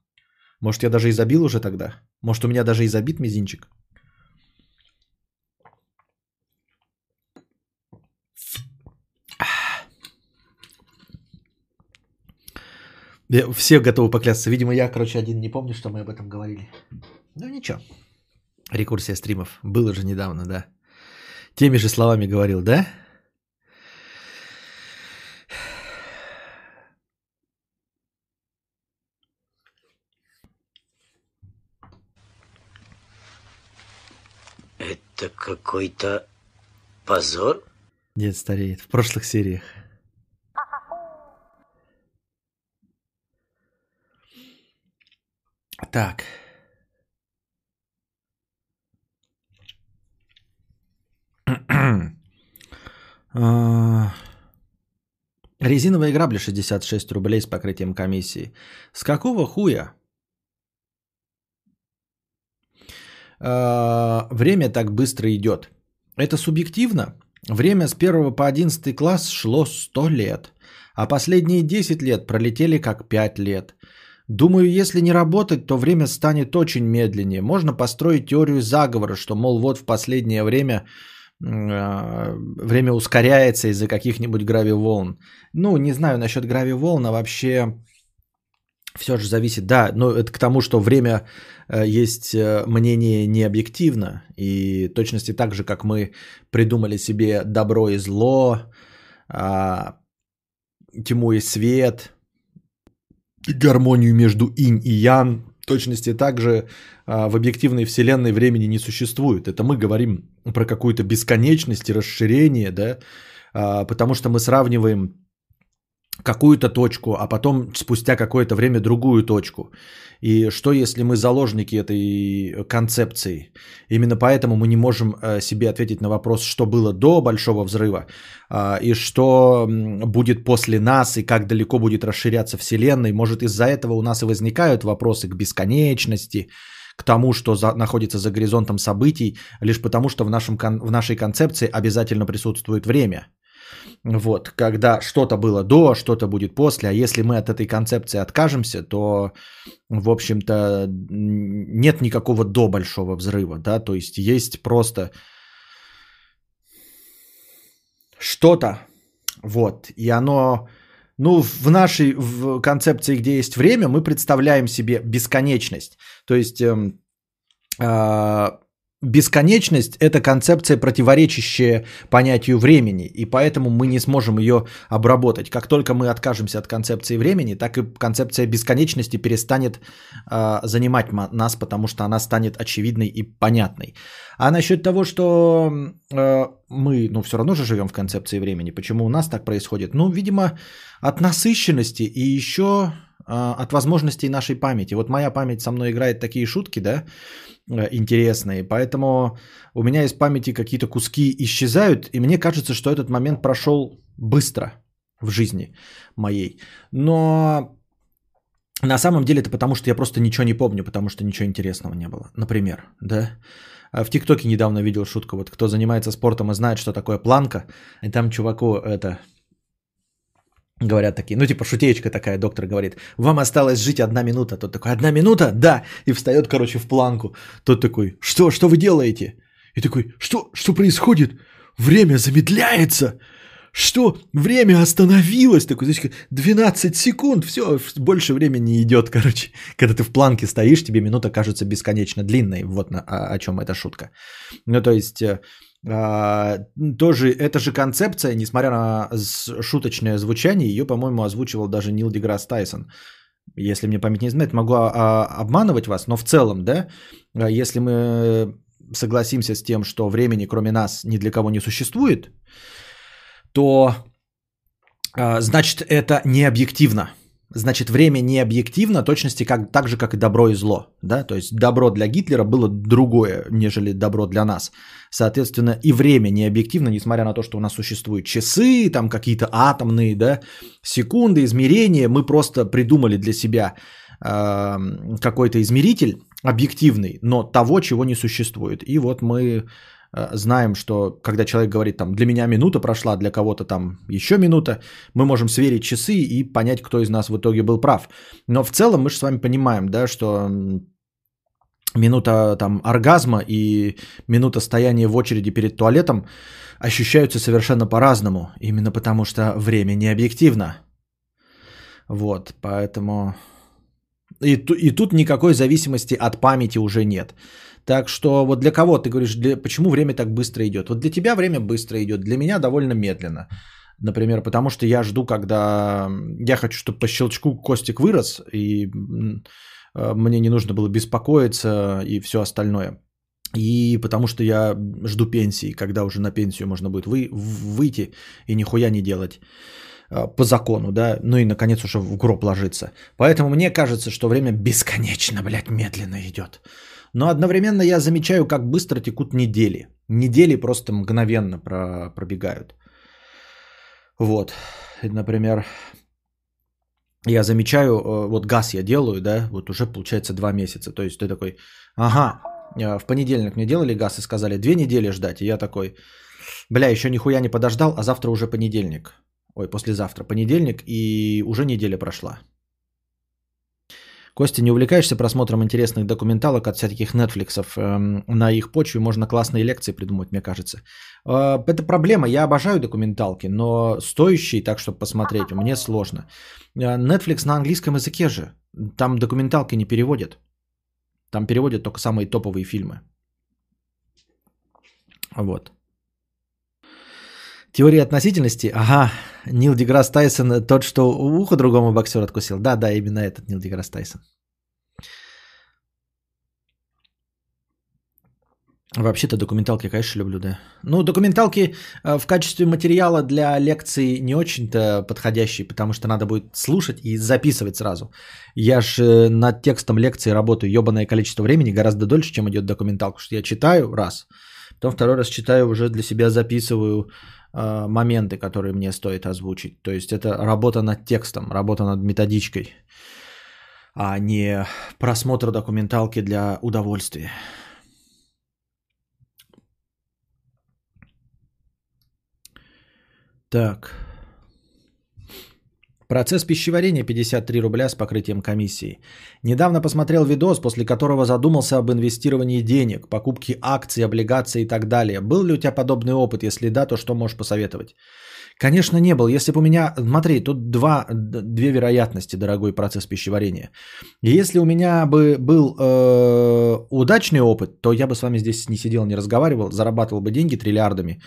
Может, я даже и забил уже тогда? Может, у меня даже и забит мизинчик? Все готовы поклясться. Видимо, я, короче, один не помню, что мы об этом говорили. Ну ничего. Рекурсия стримов. Было же недавно, да. Теми же словами говорил, да? Это какой-то позор? Дед стареет. В прошлых сериях. Так. Резиновые грабли 66 рублей с покрытием комиссии. С какого хуя? А, время так быстро идет. Это субъективно? Время с 1 по 11 класс шло 100 лет, а последние 10 лет пролетели как 5 лет. Думаю, если не работать, то время станет очень медленнее. Можно построить теорию заговора, что, мол, вот в последнее время а, время ускоряется из-за каких-нибудь гравиволн. Ну, не знаю насчет гравиволн, а вообще все же зависит. Да, но это к тому, что время э, есть э, мнение не объективно. И точности так же, как мы придумали себе добро и зло, а, тьму и свет, гармонию между инь и ян, точности также а, в объективной вселенной времени не существует. Это мы говорим про какую-то бесконечность и расширение, да, а, потому что мы сравниваем какую-то точку, а потом спустя какое-то время другую точку. И что если мы заложники этой концепции? Именно поэтому мы не можем э, себе ответить на вопрос, что было до Большого взрыва а, и что будет после нас и как далеко будет расширяться Вселенная. Может из-за этого у нас и возникают вопросы к бесконечности, к тому, что за, находится за горизонтом событий, лишь потому, что в, нашем, в нашей концепции обязательно присутствует время – вот, когда что-то было до, что-то будет после, а если мы от этой концепции откажемся, то, в общем-то, нет никакого до большого взрыва, да, то есть есть просто что-то, вот, и оно, ну, в нашей в концепции, где есть время, мы представляем себе бесконечность, то есть... Э, э, бесконечность – это концепция, противоречащая понятию времени, и поэтому мы не сможем ее обработать. Как только мы откажемся от концепции времени, так и концепция бесконечности перестанет э, занимать нас, потому что она станет очевидной и понятной. А насчет того, что э, мы, ну, все равно же живем в концепции времени, почему у нас так происходит? Ну, видимо, от насыщенности и еще от возможностей нашей памяти. Вот моя память со мной играет такие шутки, да, Э, интересные. Поэтому у меня из памяти какие-то куски исчезают, и мне кажется, что этот момент прошел быстро в жизни моей. Но на самом деле это потому, что я просто ничего не помню, потому что ничего интересного не было. Например, да. А в ТикТоке недавно видел шутку, вот кто занимается спортом и знает, что такое планка, и там чуваку это Говорят такие, ну типа шутеечка такая, доктор говорит, вам осталось жить одна минута. Тот такой, одна минута? Да. И встает, короче, в планку. Тот такой, что, что вы делаете? И такой, что, что происходит? Время замедляется. Что? Время остановилось. Такой, значит, 12 секунд, все, больше времени не идет, короче. Когда ты в планке стоишь, тебе минута кажется бесконечно длинной. Вот на, о, о чем эта шутка. Ну, то есть, э, тоже эта же концепция, несмотря на шуточное звучание, ее, по-моему, озвучивал даже Нил Деграсс Тайсон. Если мне память не изменяет, могу а, обманывать вас, но в целом, да, а, если мы согласимся с тем, что времени кроме нас ни для кого не существует, то значит это не объективно. Значит, время не объективно, точности как, так же, как и добро и зло. Да? То есть добро для Гитлера было другое, нежели добро для нас. Соответственно, и время не объективно, несмотря на то, что у нас существуют часы, там какие-то атомные да, секунды, измерения. Мы просто придумали для себя э, какой-то измеритель объективный, но того, чего не существует. И вот мы знаем, что когда человек говорит там для меня минута прошла, для кого-то там еще минута, мы можем сверить часы и понять, кто из нас в итоге был прав. Но в целом мы же с вами понимаем, да, что минута там оргазма и минута стояния в очереди перед туалетом ощущаются совершенно по-разному, именно потому что время не объективно. Вот, поэтому... И, и тут никакой зависимости от памяти уже нет. Так что вот для кого ты говоришь, для, почему время так быстро идет? Вот для тебя время быстро идет, для меня довольно медленно. Например, потому что я жду, когда я хочу, чтобы по щелчку Костик вырос, и э, мне не нужно было беспокоиться и все остальное. И потому что я жду пенсии, когда уже на пенсию можно будет вы, выйти и нихуя не делать. Э, по закону, да, ну и, наконец, уже в гроб ложиться. Поэтому мне кажется, что время бесконечно, блядь, медленно идет. Но одновременно я замечаю, как быстро текут недели. Недели просто мгновенно про- пробегают. Вот. Например, я замечаю, э, вот газ я делаю, да, вот уже получается два месяца. То есть ты такой, ага, э, в понедельник мне делали газ и сказали две недели ждать. И я такой, бля, еще нихуя не подождал, а завтра уже понедельник. Ой, послезавтра понедельник, и уже неделя прошла. Костя, не увлекаешься просмотром интересных документалок от всяких Netflixов? Эм, на их почве можно классные лекции придумать, мне кажется. Э, это проблема, я обожаю документалки, но стоящие, так чтобы посмотреть, мне сложно. Э, Netflix на английском языке же, там документалки не переводят. Там переводят только самые топовые фильмы. Вот. Теория относительности. Ага, Нил Деграсс Тайсон, тот, что ухо другому боксеру откусил. Да, да, именно этот Нил Деграсс Тайсон. Вообще-то документалки, конечно, люблю, да. Ну, документалки э, в качестве материала для лекций не очень-то подходящие, потому что надо будет слушать и записывать сразу. Я же э, над текстом лекции работаю ебаное количество времени, гораздо дольше, чем идет документалка. Что я читаю раз, потом второй раз читаю, уже для себя записываю э, моменты, которые мне стоит озвучить. То есть это работа над текстом, работа над методичкой, а не просмотр документалки для удовольствия. Так. Процесс пищеварения 53 рубля с покрытием комиссии. Недавно посмотрел видос, после которого задумался об инвестировании денег, покупке акций, облигаций и так далее. Был ли у тебя подобный опыт? Если да, то что можешь посоветовать? Конечно, не был. Если бы у меня... Смотри, тут два, две вероятности, дорогой процесс пищеварения. Если у меня бы был э, удачный опыт, то я бы с вами здесь не сидел, не разговаривал, зарабатывал бы деньги триллиардами,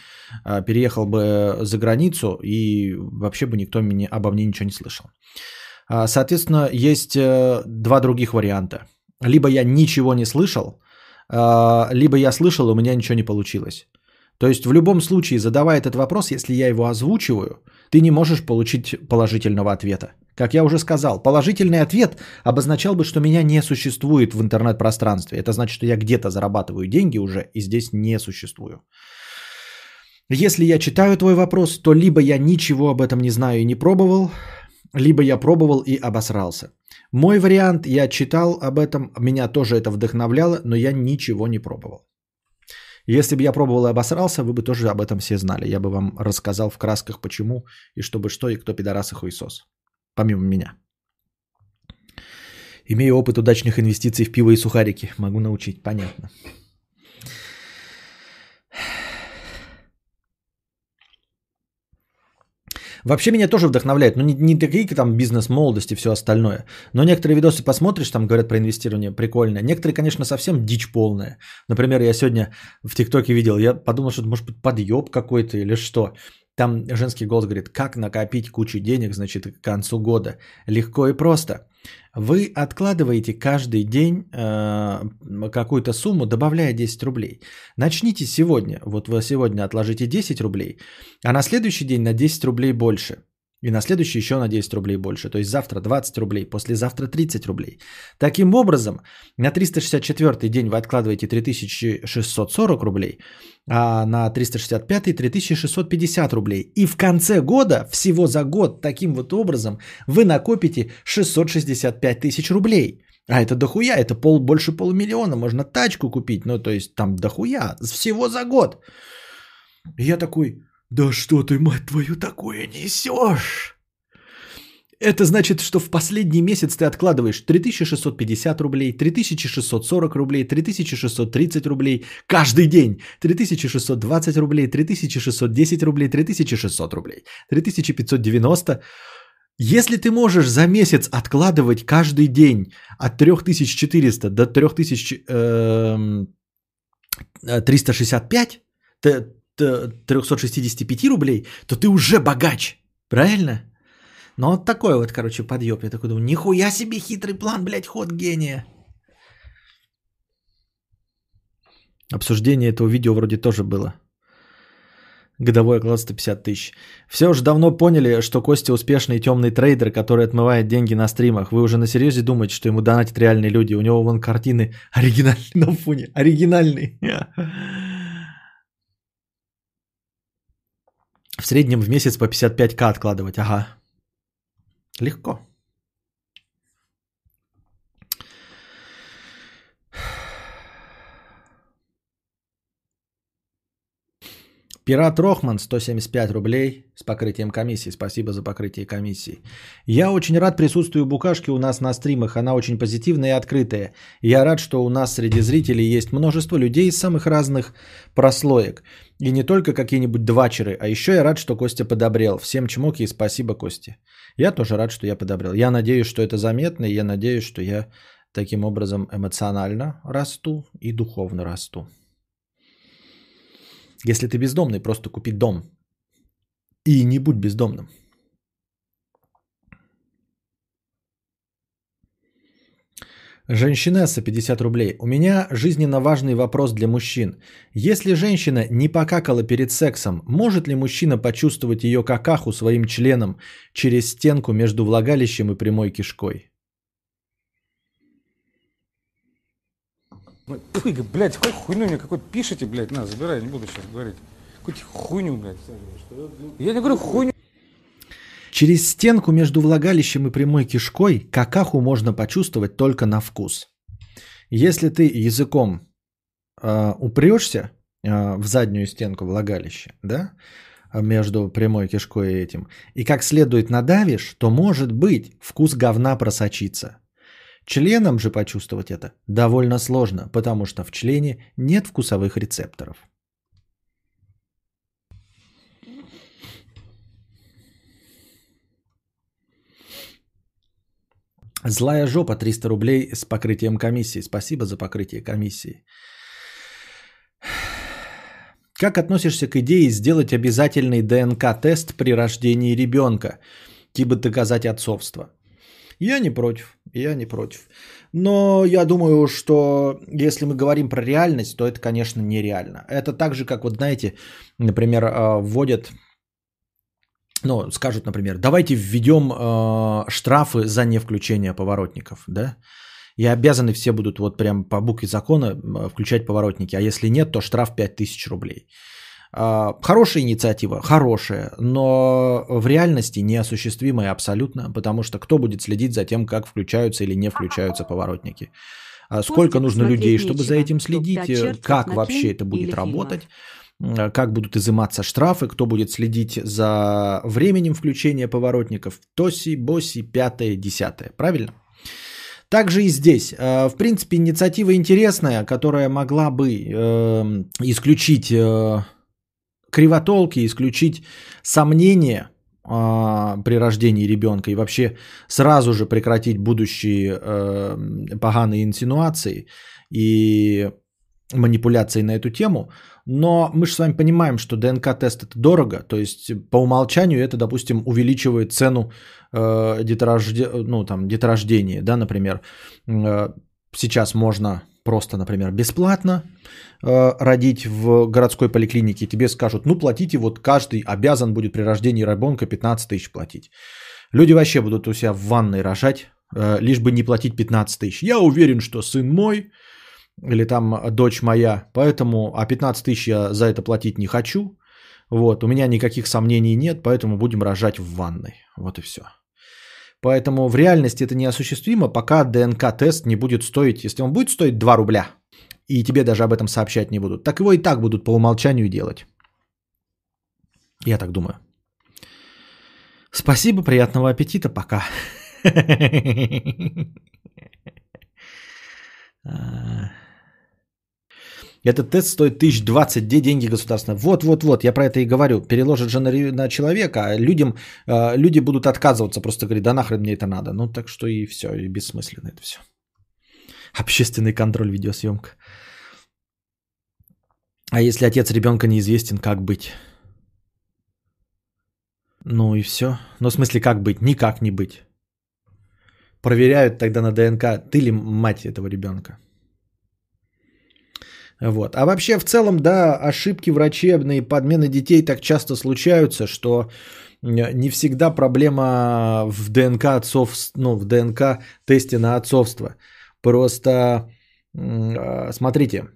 э, переехал бы за границу и вообще бы никто меня, обо мне ничего не слышал. Э, соответственно, есть э, два других варианта. Либо я ничего не слышал, э, либо я слышал, у меня ничего не получилось. То есть в любом случае, задавая этот вопрос, если я его озвучиваю, ты не можешь получить положительного ответа. Как я уже сказал, положительный ответ обозначал бы, что меня не существует в интернет-пространстве. Это значит, что я где-то зарабатываю деньги уже и здесь не существую. Если я читаю твой вопрос, то либо я ничего об этом не знаю и не пробовал, либо я пробовал и обосрался. Мой вариант, я читал об этом, меня тоже это вдохновляло, но я ничего не пробовал. Если бы я пробовал и обосрался, вы бы тоже об этом все знали. Я бы вам рассказал в красках, почему и чтобы что, и кто пидорас и хуесос. Помимо меня. Имею опыт удачных инвестиций в пиво и сухарики. Могу научить. Понятно. Вообще меня тоже вдохновляет, но ну, не, не такие там бизнес-молодости и все остальное. Но некоторые видосы посмотришь, там говорят про инвестирование, прикольно. Некоторые, конечно, совсем дичь полная. Например, я сегодня в ТикТоке видел, я подумал, что это может быть подъеб какой-то или что. Там женский голос говорит, как накопить кучу денег, значит, к концу года. Легко и просто. Вы откладываете каждый день э, какую-то сумму, добавляя 10 рублей. Начните сегодня. Вот вы сегодня отложите 10 рублей, а на следующий день на 10 рублей больше. И на следующий еще на 10 рублей больше. То есть завтра 20 рублей, послезавтра 30 рублей. Таким образом, на 364 день вы откладываете 3640 рублей, а на 365 3650 рублей. И в конце года, всего за год, таким вот образом, вы накопите 665 тысяч рублей. А это дохуя, это пол, больше полумиллиона, можно тачку купить, ну то есть там дохуя, всего за год. И я такой, да что ты, мать твою, такое несешь? Это значит, что в последний месяц ты откладываешь 3650 рублей, 3640 рублей, 3630 рублей каждый день, 3620 рублей, 3610 рублей, 3600 рублей, 3590. Если ты можешь за месяц откладывать каждый день от 3400 до 3365, 365 рублей, то ты уже богач. Правильно? Ну вот такой вот, короче, подъеб. Я такой думаю, нихуя себе хитрый план, блядь, ход гения. Обсуждение этого видео вроде тоже было. Годовой оклад 150 тысяч. Все уже давно поняли, что Костя успешный темный трейдер, который отмывает деньги на стримах. Вы уже на серьезе думаете, что ему донатят реальные люди. У него вон картины оригинальные на фоне. Оригинальные. В среднем в месяц по 55к откладывать. Ага. Легко. Пират Рохман, 175 рублей с покрытием комиссии. Спасибо за покрытие комиссии. Я очень рад присутствию Букашки у нас на стримах. Она очень позитивная и открытая. Я рад, что у нас среди зрителей есть множество людей из самых разных прослоек. И не только какие-нибудь двачеры, а еще я рад, что Костя подобрел. Всем чмоки и спасибо, Костя. Я тоже рад, что я подобрел. Я надеюсь, что это заметно, и я надеюсь, что я таким образом эмоционально расту и духовно расту. Если ты бездомный, просто купи дом. И не будь бездомным. Женщинесса 50 рублей. У меня жизненно важный вопрос для мужчин. Если женщина не покакала перед сексом, может ли мужчина почувствовать ее какаху своим членом через стенку между влагалищем и прямой кишкой? Ой, блядь, какой хуйню мне какой пишете, блядь, на, забирай, не буду сейчас говорить. Какую-то хуйню, блядь. Я не говорю хуйню. Через стенку между влагалищем и прямой кишкой какаху можно почувствовать только на вкус. Если ты языком э, упрешься э, в заднюю стенку влагалища, да, между прямой кишкой и этим, и как следует надавишь, то может быть вкус говна просочится. Членом же почувствовать это довольно сложно, потому что в члене нет вкусовых рецепторов. Злая жопа 300 рублей с покрытием комиссии. Спасибо за покрытие комиссии. Как относишься к идее сделать обязательный ДНК-тест при рождении ребенка, типа доказать отцовство? Я не против, я не против. Но я думаю, что если мы говорим про реальность, то это, конечно, нереально. Это так же, как вот, знаете, например, а, вводят, ну, скажут, например, давайте введем э, штрафы за невключение поворотников, да? И обязаны все будут вот прям по букве закона включать поворотники. А если нет, то штраф 5000 рублей. А, хорошая инициатива, хорошая, но в реальности неосуществимая абсолютно, потому что кто будет следить за тем, как включаются или не включаются поворотники. А сколько нужно людей, чтобы за этим следить, как вообще это будет работать, э, как будут изыматься штрафы, кто будет следить за временем включения поворотников, тоси, боси, пятое, десятое, правильно? Также и здесь. Э, в принципе, инициатива интересная, которая могла бы э, исключить э, кривотолки, исключить сомнения э, при рождении ребенка и вообще сразу же прекратить будущие э, поганые инсинуации и манипуляции на эту тему. Но мы же с вами понимаем, что ДНК-тест это дорого, то есть по умолчанию это, допустим, увеличивает цену э, деторожде... ну, там, деторождения, да, например. Э, сейчас можно просто, например, бесплатно э, родить в городской поликлинике, тебе скажут, ну платите, вот каждый обязан будет при рождении ребенка 15 тысяч платить. Люди вообще будут у себя в ванной рожать, э, лишь бы не платить 15 тысяч. Я уверен, что сын мой или там дочь моя, поэтому, а 15 тысяч я за это платить не хочу. Вот, у меня никаких сомнений нет, поэтому будем рожать в ванной. Вот и все. Поэтому в реальности это неосуществимо, пока ДНК-тест не будет стоить, если он будет стоить 2 рубля, и тебе даже об этом сообщать не будут, так его и так будут по умолчанию делать. Я так думаю. Спасибо, приятного аппетита, пока. Этот тест стоит 1020, где деньги государственные? Вот, вот, вот, я про это и говорю. Переложат же на, на человека, а людям, э, люди будут отказываться, просто говорить, да нахрен мне это надо. Ну, так что и все, и бессмысленно это все. Общественный контроль, видеосъемка. А если отец ребенка неизвестен, как быть? Ну и все. Ну, в смысле, как быть? Никак не быть. Проверяют тогда на ДНК, ты ли мать этого ребенка. Вот. А вообще, в целом, да, ошибки врачебные, подмены детей так часто случаются, что не всегда проблема в ДНК отцов, ну, в ДНК тесте на отцовство. Просто, а, смотрите,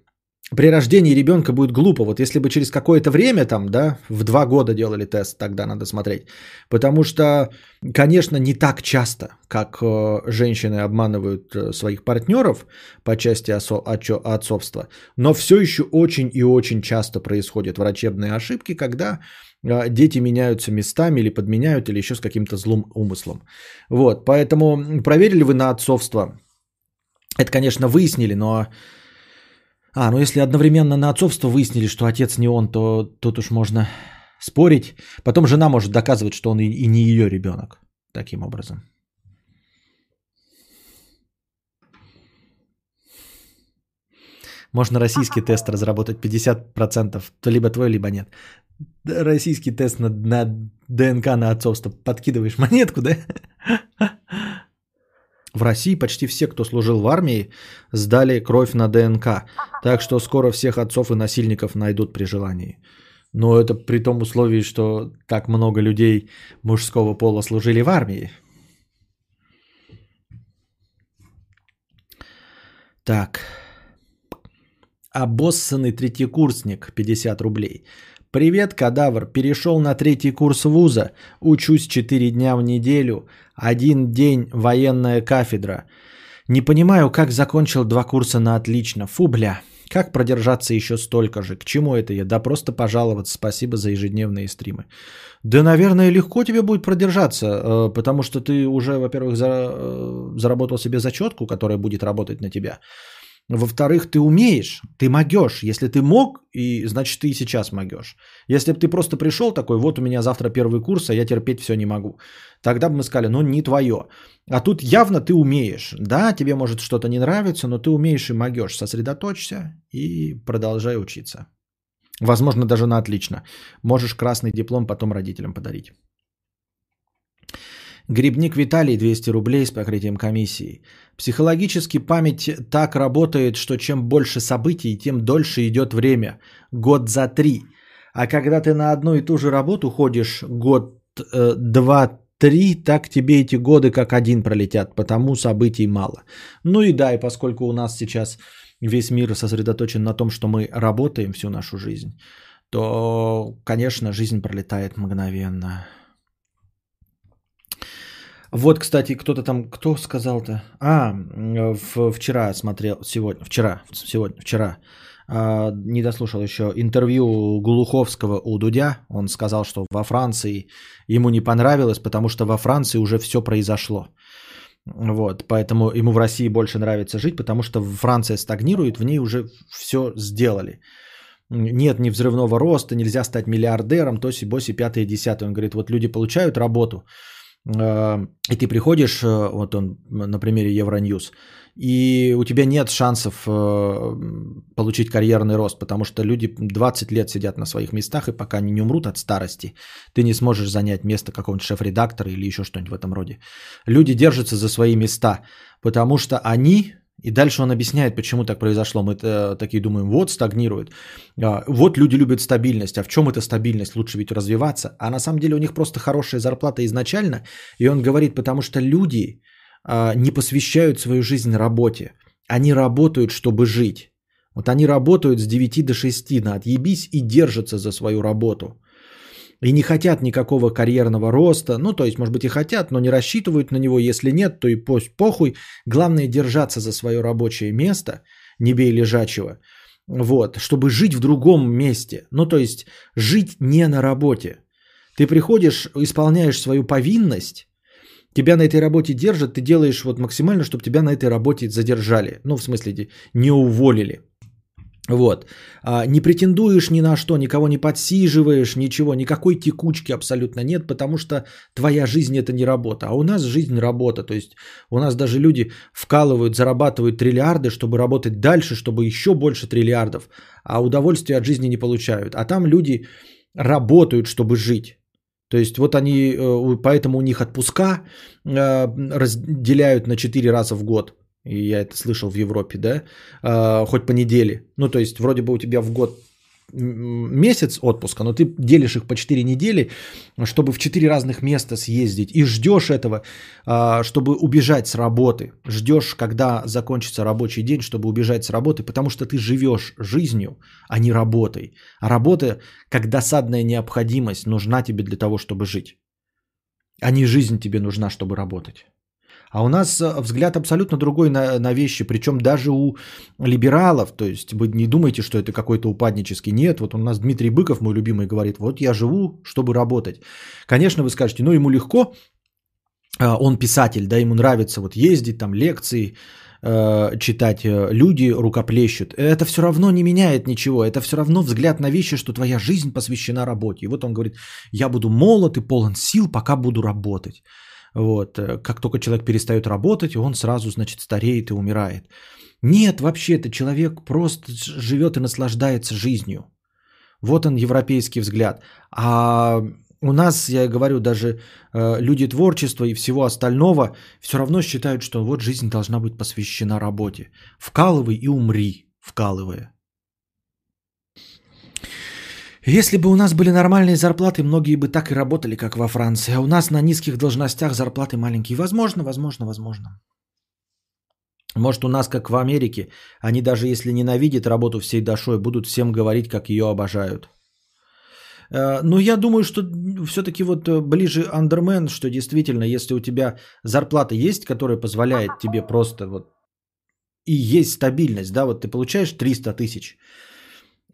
при рождении ребенка будет глупо. Вот если бы через какое-то время, там, да, в два года делали тест, тогда надо смотреть. Потому что, конечно, не так часто, как э, женщины обманывают э, своих партнеров по части отцовства, но все еще очень и очень часто происходят врачебные ошибки, когда э, дети меняются местами или подменяют, или еще с каким-то злым умыслом. Вот, поэтому проверили вы на отцовство. Это, конечно, выяснили, но а, ну если одновременно на отцовство выяснили, что отец не он, то тут уж можно спорить. Потом жена может доказывать, что он и, и не ее ребенок. Таким образом. Можно российский тест разработать 50%, то либо твой, либо нет. Российский тест на, на ДНК на отцовство. Подкидываешь монетку, да? В России почти все, кто служил в армии, сдали кровь на ДНК. Так что скоро всех отцов и насильников найдут при желании. Но это при том условии, что так много людей мужского пола служили в армии. Так. Обоссанный третьекурсник, 50 рублей. Привет, кадавр. Перешел на третий курс вуза. Учусь 4 дня в неделю. Один день военная кафедра. Не понимаю, как закончил два курса на отлично. Фу, бля. Как продержаться еще столько же? К чему это я? Да просто пожаловаться. Спасибо за ежедневные стримы. Да, наверное, легко тебе будет продержаться, э, потому что ты уже, во-первых, э, заработал себе зачетку, которая будет работать на тебя. Во-вторых, ты умеешь, ты могешь. Если ты мог, и значит ты и сейчас могешь. Если бы ты просто пришел такой, вот у меня завтра первый курс, а я терпеть все не могу. Тогда бы мы сказали, ну не твое. А тут явно ты умеешь. Да, тебе может что-то не нравится, но ты умеешь и могешь. Сосредоточься и продолжай учиться. Возможно, даже на отлично. Можешь красный диплом потом родителям подарить. Грибник Виталий 200 рублей с покрытием комиссии. Психологически память так работает, что чем больше событий, тем дольше идет время. Год за три. А когда ты на одну и ту же работу ходишь год, э, два, три, так тебе эти годы как один пролетят, потому событий мало. Ну и да, и поскольку у нас сейчас весь мир сосредоточен на том, что мы работаем всю нашу жизнь, то, конечно, жизнь пролетает мгновенно. Вот, кстати, кто-то там, кто сказал-то? А, в, вчера смотрел, сегодня, вчера, сегодня, вчера, а, не дослушал еще интервью Глуховского у Дудя. Он сказал, что во Франции ему не понравилось, потому что во Франции уже все произошло. Вот, поэтому ему в России больше нравится жить, потому что Франция стагнирует, в ней уже все сделали. Нет ни взрывного роста, нельзя стать миллиардером, то си, боси, пятое, десятое. Он говорит, вот люди получают работу, и ты приходишь, э, вот он на примере Евроньюз, и у тебя нет шансов э, получить карьерный рост, потому что люди 20 лет сидят на своих местах, и пока они не умрут от старости, ты не сможешь занять место какого-нибудь шеф-редактора или еще что-нибудь в этом роде. Люди держатся за свои места, потому что они и дальше он объясняет, почему так произошло. Мы э, такие думаем, вот стагнирует. А, вот люди любят стабильность. А в чем эта стабильность? Лучше ведь развиваться. А на самом деле у них просто хорошая зарплата изначально. И он говорит, потому что люди а, не посвящают свою жизнь работе. Они работают, чтобы жить. Вот они работают с 9 до 6 на отъебись и держатся за свою работу и не хотят никакого карьерного роста, ну то есть, может быть, и хотят, но не рассчитывают на него, если нет, то и пусть похуй, главное держаться за свое рабочее место, не бей лежачего, вот, чтобы жить в другом месте, ну то есть, жить не на работе. Ты приходишь, исполняешь свою повинность, тебя на этой работе держат, ты делаешь вот максимально, чтобы тебя на этой работе задержали, ну в смысле не уволили. Вот. А, не претендуешь ни на что, никого не подсиживаешь, ничего, никакой текучки абсолютно нет, потому что твоя жизнь это не работа. А у нас жизнь работа. То есть у нас даже люди вкалывают, зарабатывают триллиарды, чтобы работать дальше, чтобы еще больше триллиардов, а удовольствия от жизни не получают. А там люди работают, чтобы жить. То есть вот они, э, поэтому у них отпуска э, разделяют на 4 раза в год. И я это слышал в Европе, да, э, хоть по неделе. Ну, то есть, вроде бы у тебя в год месяц отпуска, но ты делишь их по 4 недели, чтобы в 4 разных места съездить. И ждешь этого, а, чтобы убежать с работы. Ждешь, когда закончится рабочий день, чтобы убежать с работы, потому что ты живешь жизнью, а не работой. А работа, как досадная необходимость, нужна тебе для того, чтобы жить. А не жизнь тебе нужна, чтобы работать. А у нас э, взгляд абсолютно другой на, на вещи, причем даже у либералов, то есть вы не думайте, что это какой-то упаднический. Нет, вот у нас Дмитрий Быков, мой любимый, говорит, вот я живу, чтобы работать. Конечно, вы скажете, ну ему легко, а, он писатель, да, ему нравится вот ездить, там лекции, э, читать, э, люди рукоплещут. Это все равно не меняет ничего. Это все равно взгляд на вещи, что твоя жизнь посвящена работе. И вот он говорит, я буду молод и полон сил, пока буду работать. Вот. Э, как только человек перестает работать, он сразу, значит, стареет и умирает. Нет, вообще-то человек просто живет и наслаждается жизнью. Вот он европейский взгляд. А у нас, я говорю, даже э, люди творчества и всего остального все равно считают, что вот жизнь должна быть посвящена работе. Вкалывай и умри, вкалывая. Если бы у нас были нормальные зарплаты, многие бы так и работали, как во Франции. А у нас на низких должностях зарплаты маленькие. Возможно, возможно, возможно. Может, у нас, как в Америке, они даже если ненавидят работу всей душой, будут всем говорить, как ее обожают. Э, но я думаю, что все-таки вот э, ближе андермен, что действительно, если у тебя зарплата есть, которая позволяет тебе просто вот и есть стабильность, да, вот ты получаешь 300 тысяч,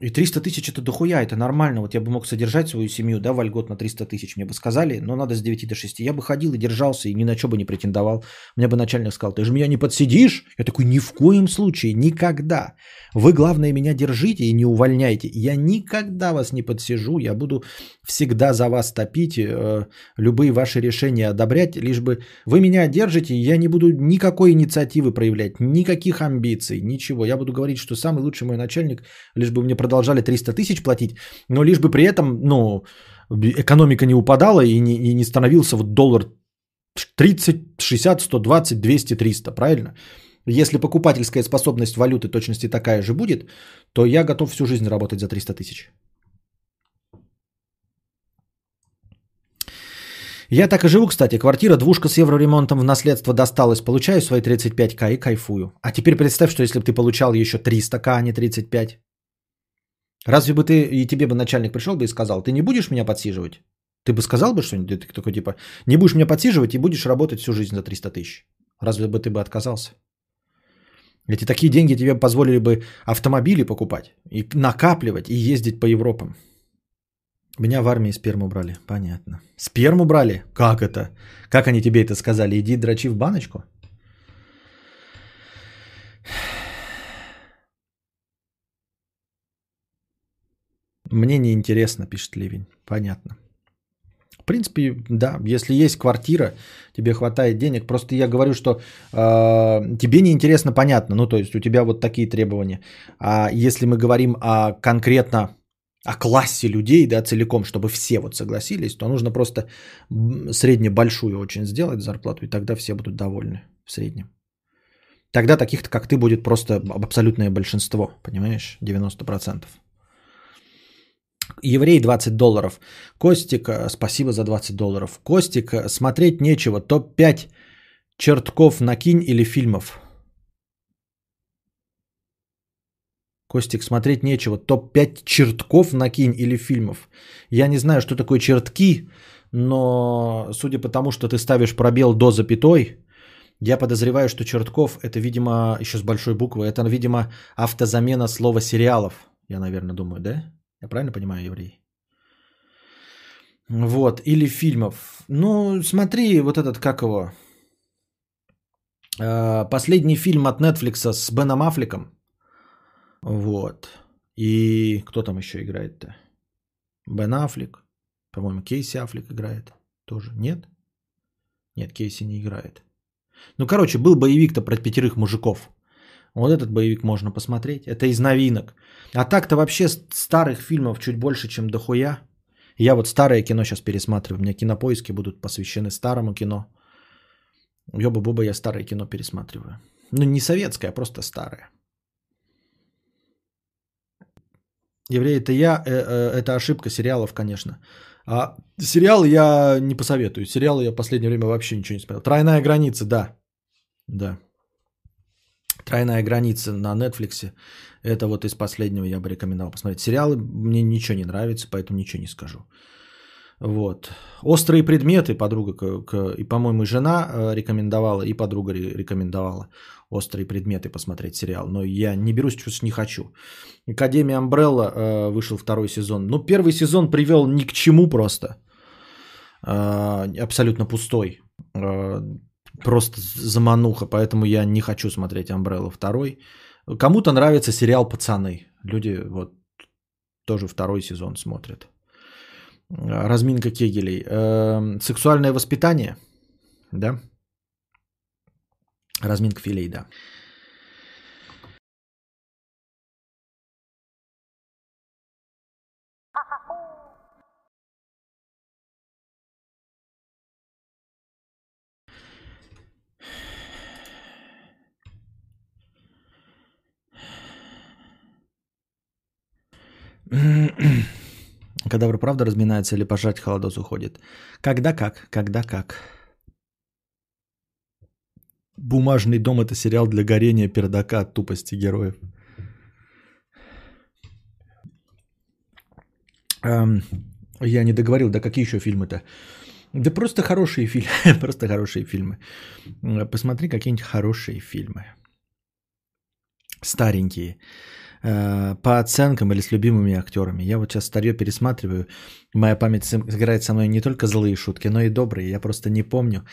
и 300 тысяч это дохуя, это нормально. Вот я бы мог содержать свою семью, да, вольгот на 300 тысяч. Мне бы сказали, но надо с 9 до 6. Я бы ходил и держался, и ни на что бы не претендовал. Мне бы начальник сказал, ты же меня не подсидишь? Я такой, ни в коем случае, никогда. Вы, главное, меня держите и не увольняйте. Я никогда вас не подсижу, я буду всегда за вас топить, э, любые ваши решения одобрять, лишь бы вы меня держите, я не буду никакой инициативы проявлять, никаких амбиций, ничего. Я буду говорить, что самый лучший мой начальник, лишь бы мне продолжали 300 тысяч платить, но лишь бы при этом, ну, экономика не упадала и не, и не становился вот доллар 30, 60, 120, 200, 300, правильно? Если покупательская способность валюты точности такая же будет, то я готов всю жизнь работать за 300 тысяч. Я так и живу, кстати. Квартира, двушка с евроремонтом в наследство досталась. Получаю свои 35к и кайфую. А теперь представь, что если бы ты получал еще 300к, а не 35. Разве бы ты и тебе бы начальник пришел бы и сказал, ты не будешь меня подсиживать? Ты бы сказал бы что-нибудь? Ты типа, не будешь меня подсиживать и будешь работать всю жизнь за 300 тысяч. Разве бы ты бы отказался? Эти такие деньги тебе позволили бы автомобили покупать и накапливать и ездить по Европам. Меня в армии сперму брали. Понятно. Сперму брали? Как это? Как они тебе это сказали? Иди дрочи в баночку? Мне не интересно, пишет Ливень. Понятно. В принципе, да, если есть квартира, тебе хватает денег. Просто я говорю, что э, тебе не интересно, понятно. Ну, то есть у тебя вот такие требования. А если мы говорим о конкретно о классе людей, да, целиком, чтобы все вот согласились, то нужно просто среднебольшую очень сделать зарплату, и тогда все будут довольны в среднем. Тогда таких-то, как ты, будет просто абсолютное большинство, понимаешь, 90%. Еврей 20 долларов. Костик, э, спасибо за 20 долларов. Костик, э, смотреть нечего. Топ-5 чертков накинь или фильмов. Костик, смотреть нечего. Топ-5 чертков накинь или фильмов. Я не знаю, что такое чертки, но судя по тому, что ты ставишь пробел до запятой, я подозреваю, что чертков это, видимо, еще с большой буквы, это, видимо, автозамена слова сериалов. Я, наверное, думаю, да? Я правильно понимаю, еврей? Вот, или фильмов. Ну, смотри, вот этот, как его, а, последний фильм от Netflix с Беном Аффлеком. Вот. И кто там еще играет-то? Бен Аффлек. По-моему, Кейси Аффлек играет. Тоже. Нет? Нет, Кейси не играет. Ну, короче, был боевик-то про пятерых мужиков. Вот этот боевик можно посмотреть. Это из новинок. А так-то вообще старых фильмов чуть больше, чем дохуя. Я вот старое кино сейчас пересматриваю. У меня кинопоиски будут посвящены старому кино. Ёба-буба, я старое кино пересматриваю. Ну, не советская, а просто старая. Еврей это я, э, э, это ошибка сериалов, конечно. А сериалы я не посоветую. Сериалы я в последнее время вообще ничего не смотрел. Тройная граница, да. Да. Тройная граница на Netflix. Это вот из последнего я бы рекомендовал посмотреть. Сериалы мне ничего не нравится, поэтому ничего не скажу. Вот. Острые предметы подруга, и, по-моему, жена э, рекомендовала, и подруга ре- рекомендовала острые предметы посмотреть сериал. Но я не берусь, что не хочу. Академия Амбрелла э, вышел второй сезон. Ну, первый сезон привел ни к чему просто. Э, абсолютно пустой. Э, просто замануха, поэтому я не хочу смотреть Амбрелла второй. Кому-то нравится сериал «Пацаны». Люди вот тоже второй сезон смотрят. Э, Разминка кегелей. Э, Сексуальное воспитание. Да? Разминка филей, да. Кадавр правда разминается или пожрать холодос уходит? Когда как? Когда как? Бумажный дом это сериал для горения пердака от тупости героев. Эм, я не договорил, да какие еще фильмы-то? Да просто хорошие фильмы, просто хорошие фильмы. Посмотри какие-нибудь хорошие фильмы. Старенькие. Э, По оценкам или с любимыми актерами. Я вот сейчас старье пересматриваю. Моя память играет со мной не только злые шутки, но и добрые. Я просто не помню,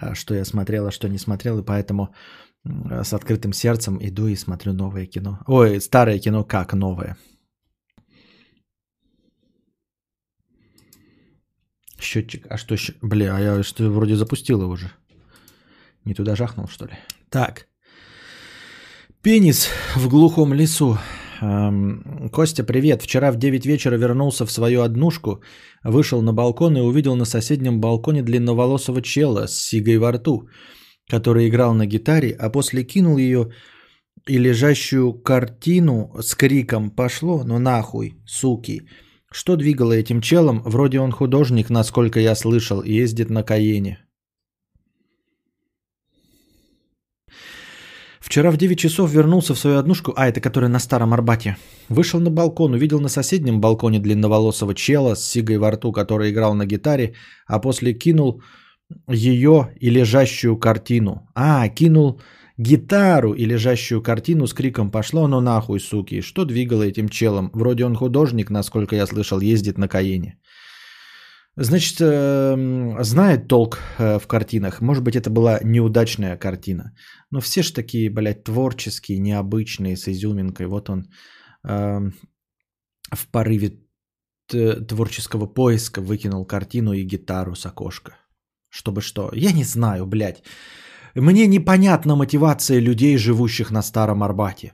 э, что я смотрел, а что не смотрел. И поэтому м, с открытым сердцем иду и смотрю новое кино. Ой, старое кино как новое. Счетчик. А что? Бля, а я что вроде запустил его уже. Не туда жахнул, что ли? Так. Пенис в глухом лесу. Эм, Костя, привет. Вчера в 9 вечера вернулся в свою однушку, вышел на балкон и увидел на соседнем балконе длинноволосого чела с сигой во рту, который играл на гитаре, а после кинул ее и лежащую картину с криком «Пошло, ну нахуй, суки!» Что двигало этим челом? Вроде он художник, насколько я слышал, ездит на Каене. Вчера в 9 часов вернулся в свою однушку, а это которая на Старом Арбате. Вышел на балкон, увидел на соседнем балконе длинноволосого чела с сигой во рту, который играл на гитаре, а после кинул ее и лежащую картину. А, кинул гитару и лежащую картину с криком «Пошло ну нахуй, суки!» Что двигало этим челом? Вроде он художник, насколько я слышал, ездит на Каене. Значит, эм, знает толк э, в картинах. Может быть, это была неудачная картина. Но все ж такие, блядь, творческие, необычные, с изюминкой. Вот он эм, в порыве творческого поиска выкинул картину и гитару с окошка. Чтобы что? Я не знаю, блядь. Мне непонятна мотивация людей, живущих на Старом Арбате.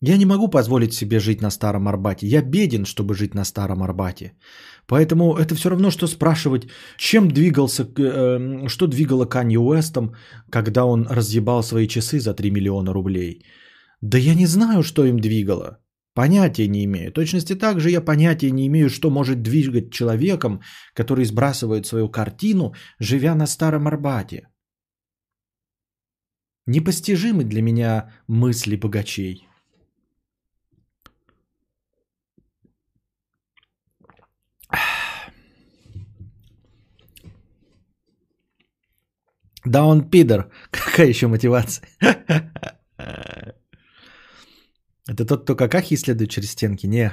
Я не могу позволить себе жить на Старом Арбате. Я беден, чтобы жить на Старом Арбате. Поэтому это все равно, что спрашивать, чем двигался, э, что двигало Канье Уэстом, когда он разъебал свои часы за 3 миллиона рублей. Да я не знаю, что им двигало. Понятия не имею. В точности так же я понятия не имею, что может двигать человеком, который сбрасывает свою картину, живя на Старом Арбате. Непостижимы для меня мысли богачей. Да он пидор. Какая еще мотивация? Это тот, кто какахи исследует через стенки? Не.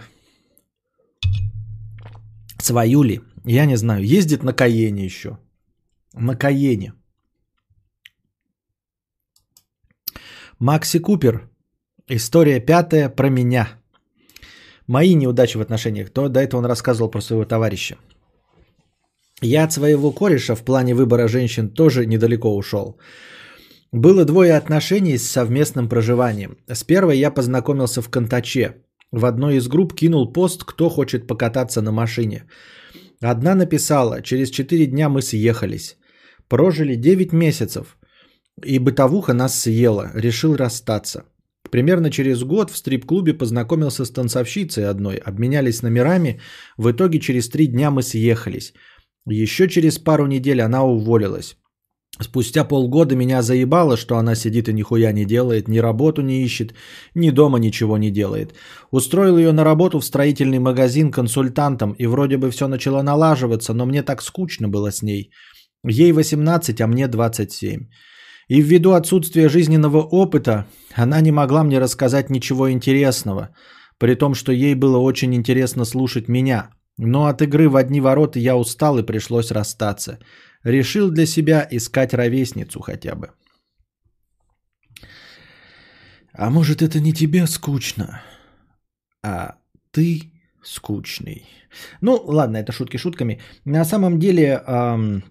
Свою ли? Я не знаю. Ездит на Каене еще. На Каене. Макси Купер. История пятая про меня. Мои неудачи в отношениях. То до этого он рассказывал про своего товарища. Я от своего кореша в плане выбора женщин тоже недалеко ушел. Было двое отношений с совместным проживанием. С первой я познакомился в Контаче. В одной из групп кинул пост, кто хочет покататься на машине. Одна написала, через 4 дня мы съехались. Прожили 9 месяцев. и бытовуха нас съела. Решил расстаться. Примерно через год в стрип-клубе познакомился с танцовщицей одной, обменялись номерами, в итоге через три дня мы съехались. Еще через пару недель она уволилась. Спустя полгода меня заебало, что она сидит и нихуя не делает, ни работу не ищет, ни дома ничего не делает. Устроил ее на работу в строительный магазин консультантом, и вроде бы все начало налаживаться, но мне так скучно было с ней. Ей 18, а мне 27. И ввиду отсутствия жизненного опыта, она не могла мне рассказать ничего интересного, при том, что ей было очень интересно слушать меня. Но от игры в одни ворота я устал и пришлось расстаться. Решил для себя искать ровесницу хотя бы. А может это не тебе скучно, а ты скучный. Ну ладно, это шутки шутками. На самом деле... Эм,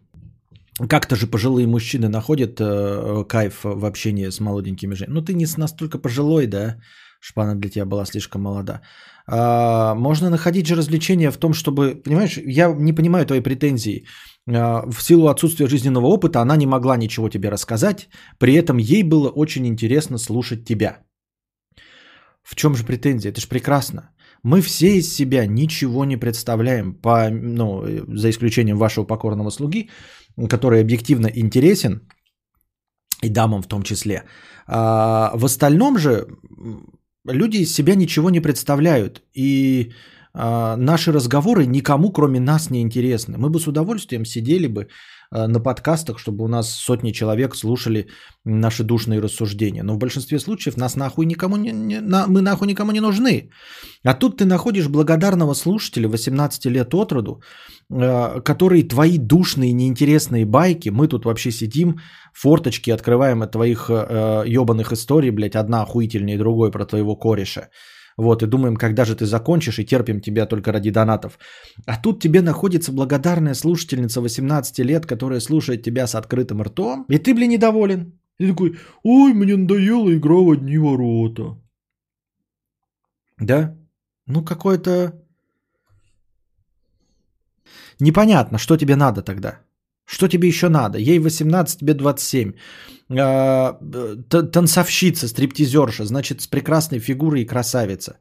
как-то же пожилые мужчины находят э, кайф в общении с молоденькими женщинами. Ну, ты не настолько пожилой, да? Шпана для тебя была слишком молода. А, можно находить же развлечения в том, чтобы... Понимаешь, я не понимаю твои претензии. А, в силу отсутствия жизненного опыта она не могла ничего тебе рассказать. При этом ей было очень интересно слушать тебя. В чем же претензия? Это же прекрасно. Мы все из себя ничего не представляем, по, ну, за исключением вашего покорного слуги, который объективно интересен, и дамам в том числе. А в остальном же люди из себя ничего не представляют. И а, наши разговоры никому, кроме нас, не интересны. Мы бы с удовольствием сидели бы на подкастах, чтобы у нас сотни человек слушали наши душные рассуждения. Но в большинстве случаев нас нахуй никому не, не, на, мы нахуй никому не нужны. А тут ты находишь благодарного слушателя 18 лет от роду, а, который твои душные неинтересные байки, мы тут вообще сидим, форточки открываем от твоих ебаных историй, блядь, одна охуительнее другой про твоего кореша. Вот, и думаем, когда же ты закончишь, и терпим тебя только ради донатов. А тут тебе находится благодарная слушательница 18 лет, которая слушает тебя с открытым ртом, и ты, блин, недоволен. И такой, ой, мне надоела игра в одни ворота. Да? Ну, какое-то... Непонятно, что тебе надо тогда. Что тебе еще надо? Ей 18, тебе 27. А, танцовщица, стриптизерша, значит, с прекрасной фигурой и красавица.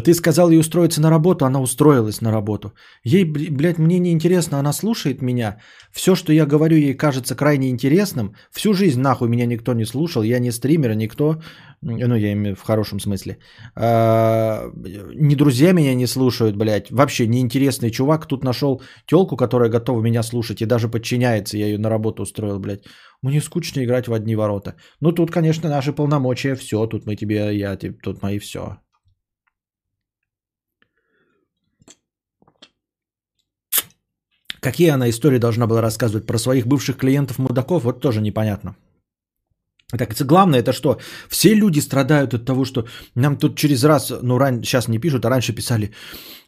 Ты сказал ей устроиться на работу, она устроилась на работу. Ей, блядь, мне не интересно, она слушает меня. Все, что я говорю, ей кажется крайне интересным. Всю жизнь нахуй меня никто не слушал, я не стример, никто, ну я имею в хорошем смысле. А, ни друзья меня не слушают, блядь. Вообще неинтересный чувак тут нашел телку, которая готова меня слушать и даже подчиняется. Я ее на работу устроил, блядь. Мне скучно играть в одни ворота. Ну тут, конечно, наши полномочия, все, тут мы тебе, я, тут мои все. Какие она истории должна была рассказывать про своих бывших клиентов-мудаков, вот тоже непонятно. Так, главное, это что? Все люди страдают от того, что нам тут через раз, ну, ран... сейчас не пишут, а раньше писали,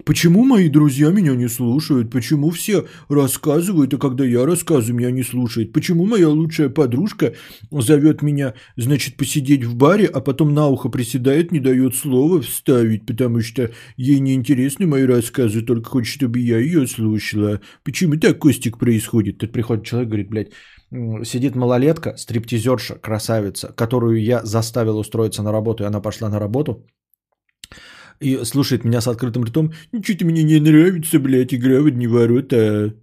почему мои друзья меня не слушают, почему все рассказывают, а когда я рассказываю, меня не слушают, почему моя лучшая подружка зовет меня, значит, посидеть в баре, а потом на ухо приседает, не дает слова вставить, потому что ей не интересны мои рассказы, только хочет, чтобы я ее слушала. Почему так, Костик, происходит? Тут приходит человек, говорит, блядь, сидит малолетка, стриптизерша, красавица, которую я заставил устроиться на работу, и она пошла на работу, и слушает меня с открытым ртом, что-то мне не нравится, блядь, игра в одни ворота.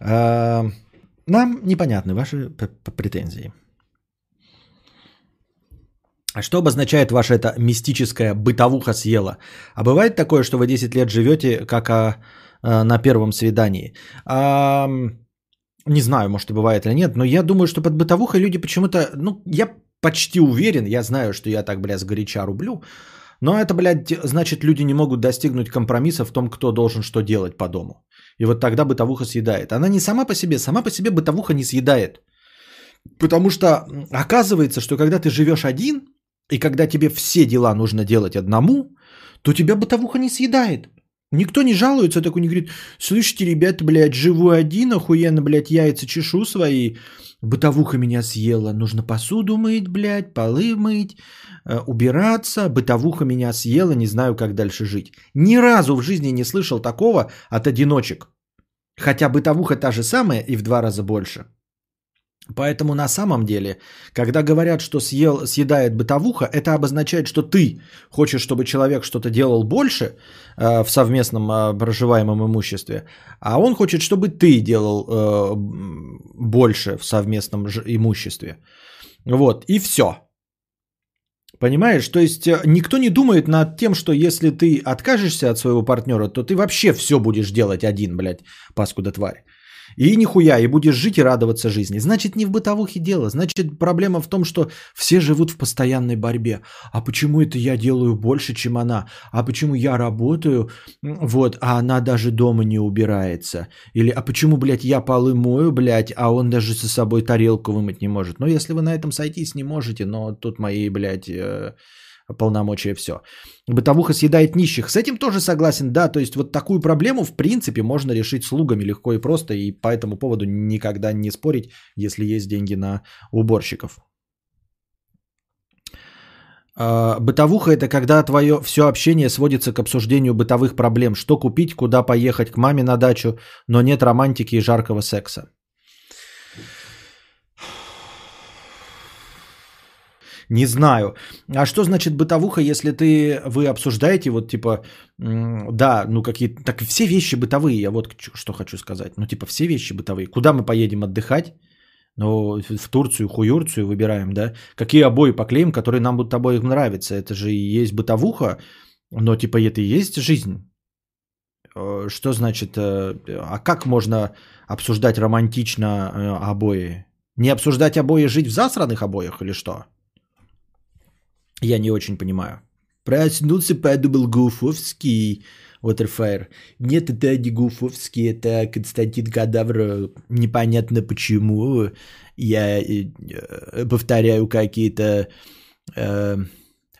А, нам непонятны ваши претензии. А что обозначает ваша эта мистическая бытовуха съела? А бывает такое, что вы 10 лет живете как а, на первом свидании. А, не знаю, может и бывает или нет, но я думаю, что под бытовухой люди почему-то, ну, я почти уверен, я знаю, что я так, блядь, сгоряча рублю, но это, блядь, значит, люди не могут достигнуть компромисса в том, кто должен что делать по дому. И вот тогда бытовуха съедает. Она не сама по себе, сама по себе бытовуха не съедает. Потому что оказывается, что когда ты живешь один, и когда тебе все дела нужно делать одному, то тебя бытовуха не съедает. Никто не жалуется, такой не говорит, слышите, ребята, блядь, живу один, охуенно, блядь, яйца чешу свои, бытовуха меня съела, нужно посуду мыть, блядь, полы мыть, э, убираться, бытовуха меня съела, не знаю, как дальше жить. Ни разу в жизни не слышал такого от одиночек. Хотя бытовуха та же самая и в два раза больше. Поэтому на самом деле, когда говорят, что съел, съедает бытовуха, это обозначает, что ты хочешь, чтобы человек что-то делал больше э, в совместном э, проживаемом имуществе, а он хочет, чтобы ты делал э, больше в совместном ж- имуществе. Вот, и все. Понимаешь? То есть э, никто не думает над тем, что если ты откажешься от своего партнера, то ты вообще все будешь делать один, блядь, паскуда тварь. И нихуя, и будешь жить и радоваться жизни. Значит, не в бытовухе дело. Значит, проблема в том, что все живут в постоянной борьбе. А почему это я делаю больше, чем она? А почему я работаю, вот, а она даже дома не убирается? Или, а почему, блядь, я полы мою, блядь, а он даже со собой тарелку вымыть не может? Ну, если вы на этом сойтись не можете, но тут мои, блядь, э, полномочия все. Бытовуха съедает нищих. С этим тоже согласен, да. То есть вот такую проблему, в принципе, можно решить слугами легко и просто. И по этому поводу никогда не спорить, если есть деньги на уборщиков. А, Бытовуха это когда твое все общение сводится к обсуждению бытовых проблем. Что купить, куда поехать к маме на дачу, но нет романтики и жаркого секса. Не знаю. А что значит бытовуха, если ты, вы обсуждаете, вот типа, да, ну какие так все вещи бытовые, я вот что хочу сказать. Ну типа все вещи бытовые. Куда мы поедем отдыхать? Ну, в Турцию, хуюрцию выбираем, да? Какие обои поклеим, которые нам будут обоим нравиться? Это же и есть бытовуха, но типа это и есть жизнь. Э, Что значит, э, а как можно обсуждать романтично э, обои? Не обсуждать обои, жить в засранных обоях или что? Я не очень понимаю. Проснулся, подумал Гуфовский. Waterfire. Нет, это не Гуфовский, это Константин Кадавр. Непонятно почему. Я э, э, повторяю какие-то э,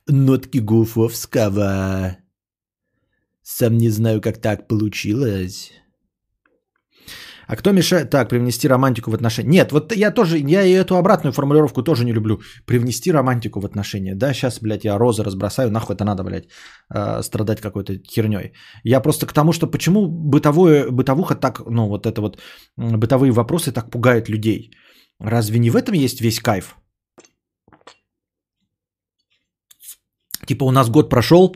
нотки Гуфовского. Сам не знаю, как так получилось. А кто мешает... Так, привнести романтику в отношения. Нет, вот я тоже, я и эту обратную формулировку тоже не люблю. Привнести романтику в отношения. Да, сейчас, блядь, я розы разбросаю, нахуй это надо, блядь, э, страдать какой-то херней. Я просто к тому, что почему бытовое, бытовуха так, ну, вот это вот, бытовые вопросы так пугают людей. Разве не в этом есть весь кайф? Типа у нас год прошел,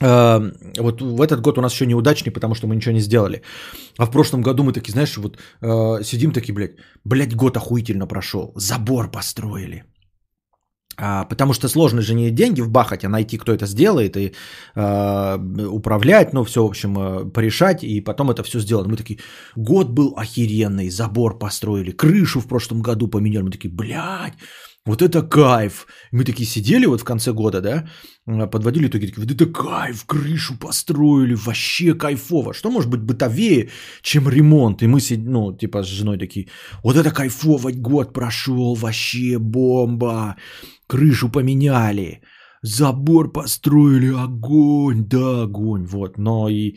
вот в этот год у нас еще неудачный, потому что мы ничего не сделали. А в прошлом году мы такие, знаешь, вот э, сидим такие, блядь, блядь, год охуительно прошел, забор построили. А, потому что сложно же не деньги вбахать, а найти, кто это сделает, и э, управлять, ну, все, в общем, э, порешать, и потом это все сделать. Мы такие, год был охеренный, забор построили, крышу в прошлом году поменяли. Мы такие, блядь, вот это кайф. Мы такие сидели вот в конце года, да, э, подводили итоги, такие, вот это кайф, крышу построили, вообще кайфово. Что может быть бытовее, чем ремонт? И мы, сид- ну, типа с женой такие, вот это кайфово, год прошел, вообще бомба. Крышу поменяли, забор построили, огонь, да, огонь, вот. Но и...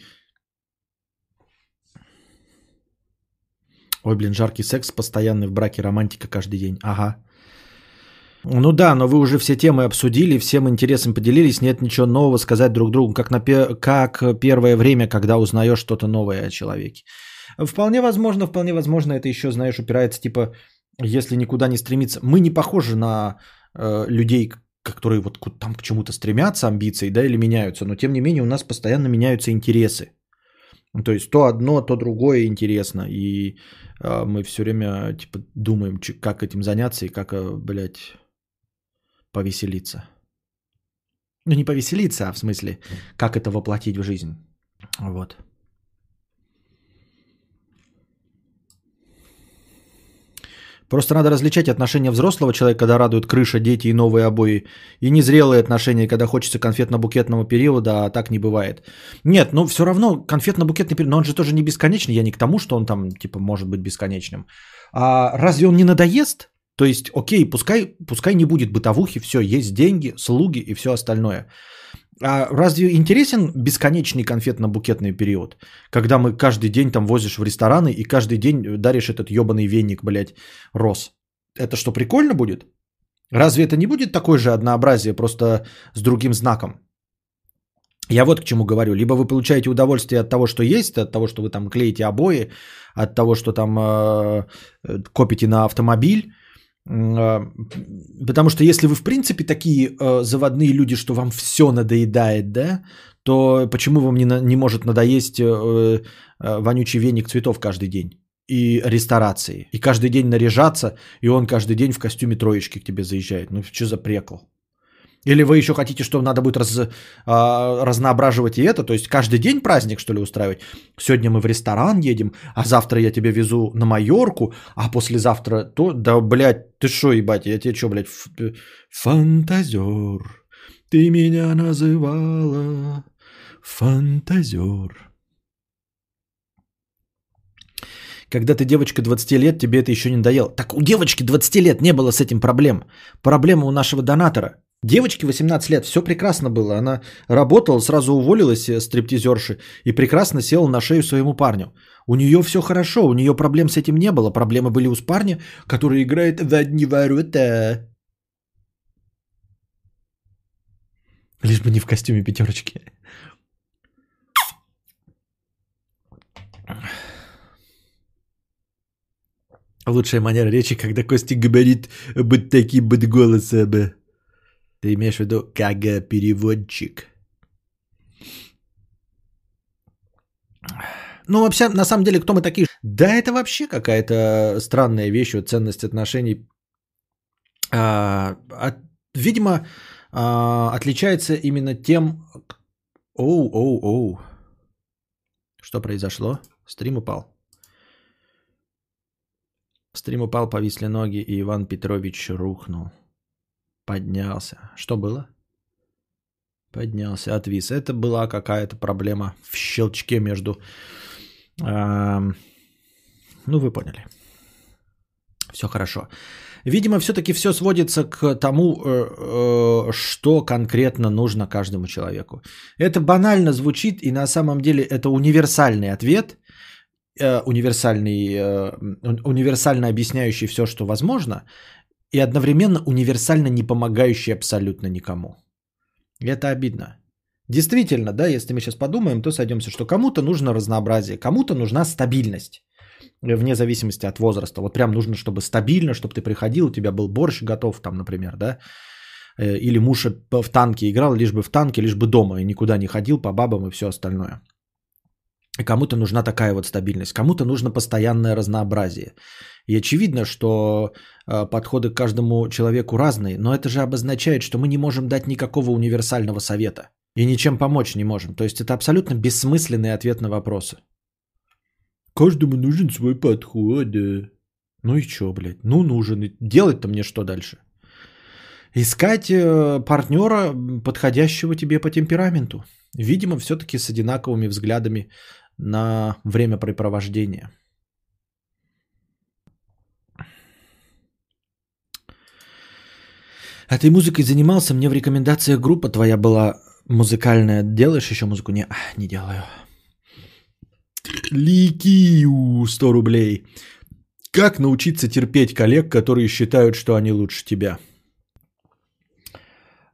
Ой, блин, жаркий секс, постоянный в браке, романтика каждый день. Ага. Ну да, но вы уже все темы обсудили, всем интересом поделились, нет ничего нового сказать друг другу, как, на как первое время, когда узнаешь что-то новое о человеке. Вполне возможно, вполне возможно, это еще, знаешь, упирается, типа, если никуда не стремиться. Мы не похожи на э, людей, которые вот там к чему-то стремятся, амбиции, да, или меняются, но тем не менее у нас постоянно меняются интересы. То есть то одно, то другое интересно, и э, мы все время типа думаем, как этим заняться и как, э, блядь, повеселиться. Ну, не повеселиться, а в смысле, как это воплотить в жизнь. Вот. Просто надо различать отношения взрослого человека, когда радуют крыша, дети и новые обои, и незрелые отношения, когда хочется конфетно-букетного периода, а так не бывает. Нет, ну все равно конфетно-букетный период, но он же тоже не бесконечный. Я не к тому, что он там, типа, может быть бесконечным. А разве он не надоест? То есть, окей, пускай, пускай не будет бытовухи, все, есть деньги, слуги и все остальное. А разве интересен бесконечный конфетно-букетный период, когда мы каждый день там возишь в рестораны и каждый день даришь этот ебаный веник, блядь, роз? Это что, прикольно будет? Разве это не будет такое же однообразие, просто с другим знаком? Я вот к чему говорю. Либо вы получаете удовольствие от того, что есть, от того, что вы там клеите обои, от того, что там э, копите на автомобиль. Э, потому что если вы в принципе такие э, заводные люди, что вам все надоедает, да, то почему вам не, не может надоесть э, э, вонючий веник цветов каждый день? И ресторации. И каждый день наряжаться, и он каждый день в костюме троечки к тебе заезжает. Ну что за прекол? Или вы еще хотите, что надо будет раз, а, разноображивать и это? То есть каждый день праздник, что ли, устраивать? Сегодня мы в ресторан едем, а завтра я тебя везу на Майорку, а послезавтра то... Да, блядь, ты что, ебать, я тебе что, блядь, ф... фантазер, ты меня называла фантазер. Когда ты девочка 20 лет, тебе это еще не надоело. Так у девочки 20 лет не было с этим проблем. Проблема у нашего донатора. Девочке 18 лет, все прекрасно было. Она работала, сразу уволилась э, стриптизерши и прекрасно села на шею своему парню. У нее все хорошо, у нее проблем с этим не было. Проблемы были у парня, который играет в одни ворота. Лишь бы не в костюме пятерочки. Лучшая манера речи, когда Костик говорит быть таким быть голосом. Ты имеешь в виду как переводчик. Ну, вообще, на самом деле, кто мы такие? Да, это вообще какая-то странная вещь, вот ценность отношений. А, от, видимо, а, отличается именно тем... Оу, оу, оу. Что произошло? Стрим упал. Стрим упал, повисли ноги, и Иван Петрович рухнул. Поднялся. Что было? Поднялся, отвис. Это была какая-то проблема в щелчке между... Э, ну, вы поняли. Все хорошо. Видимо, все-таки все сводится к тому, э, э, что конкретно нужно каждому человеку. Это банально звучит, и на самом деле это универсальный ответ, э, универсальный, универсально объясняющий все, что возможно, и одновременно универсально не помогающий абсолютно никому. Это обидно. Действительно, да, если мы сейчас подумаем, то сойдемся, что кому-то нужно разнообразие, кому-то нужна стабильность, вне зависимости от возраста. Вот прям нужно, чтобы стабильно, чтобы ты приходил, у тебя был борщ готов, там, например, да, э, или муж в танке играл, лишь бы в танке, лишь бы дома, и никуда не ходил по бабам и все остальное. Кому-то нужна такая вот стабильность, кому-то нужно постоянное разнообразие. И очевидно, что э, подходы к каждому человеку разные, но это же обозначает, что мы не можем дать никакого универсального совета и ничем помочь не можем. То есть это абсолютно бессмысленный ответ на вопросы. Каждому нужен свой подход. Ну и чё, блядь? Ну нужен. Делать-то мне что дальше? Искать э, партнера, подходящего тебе по темпераменту. Видимо, все-таки с одинаковыми взглядами на времяпрепровождение. А ты музыкой занимался? Мне в рекомендациях группа твоя была музыкальная. Делаешь еще музыку? Не, не делаю. Ликию 100 рублей. Как научиться терпеть коллег, которые считают, что они лучше тебя?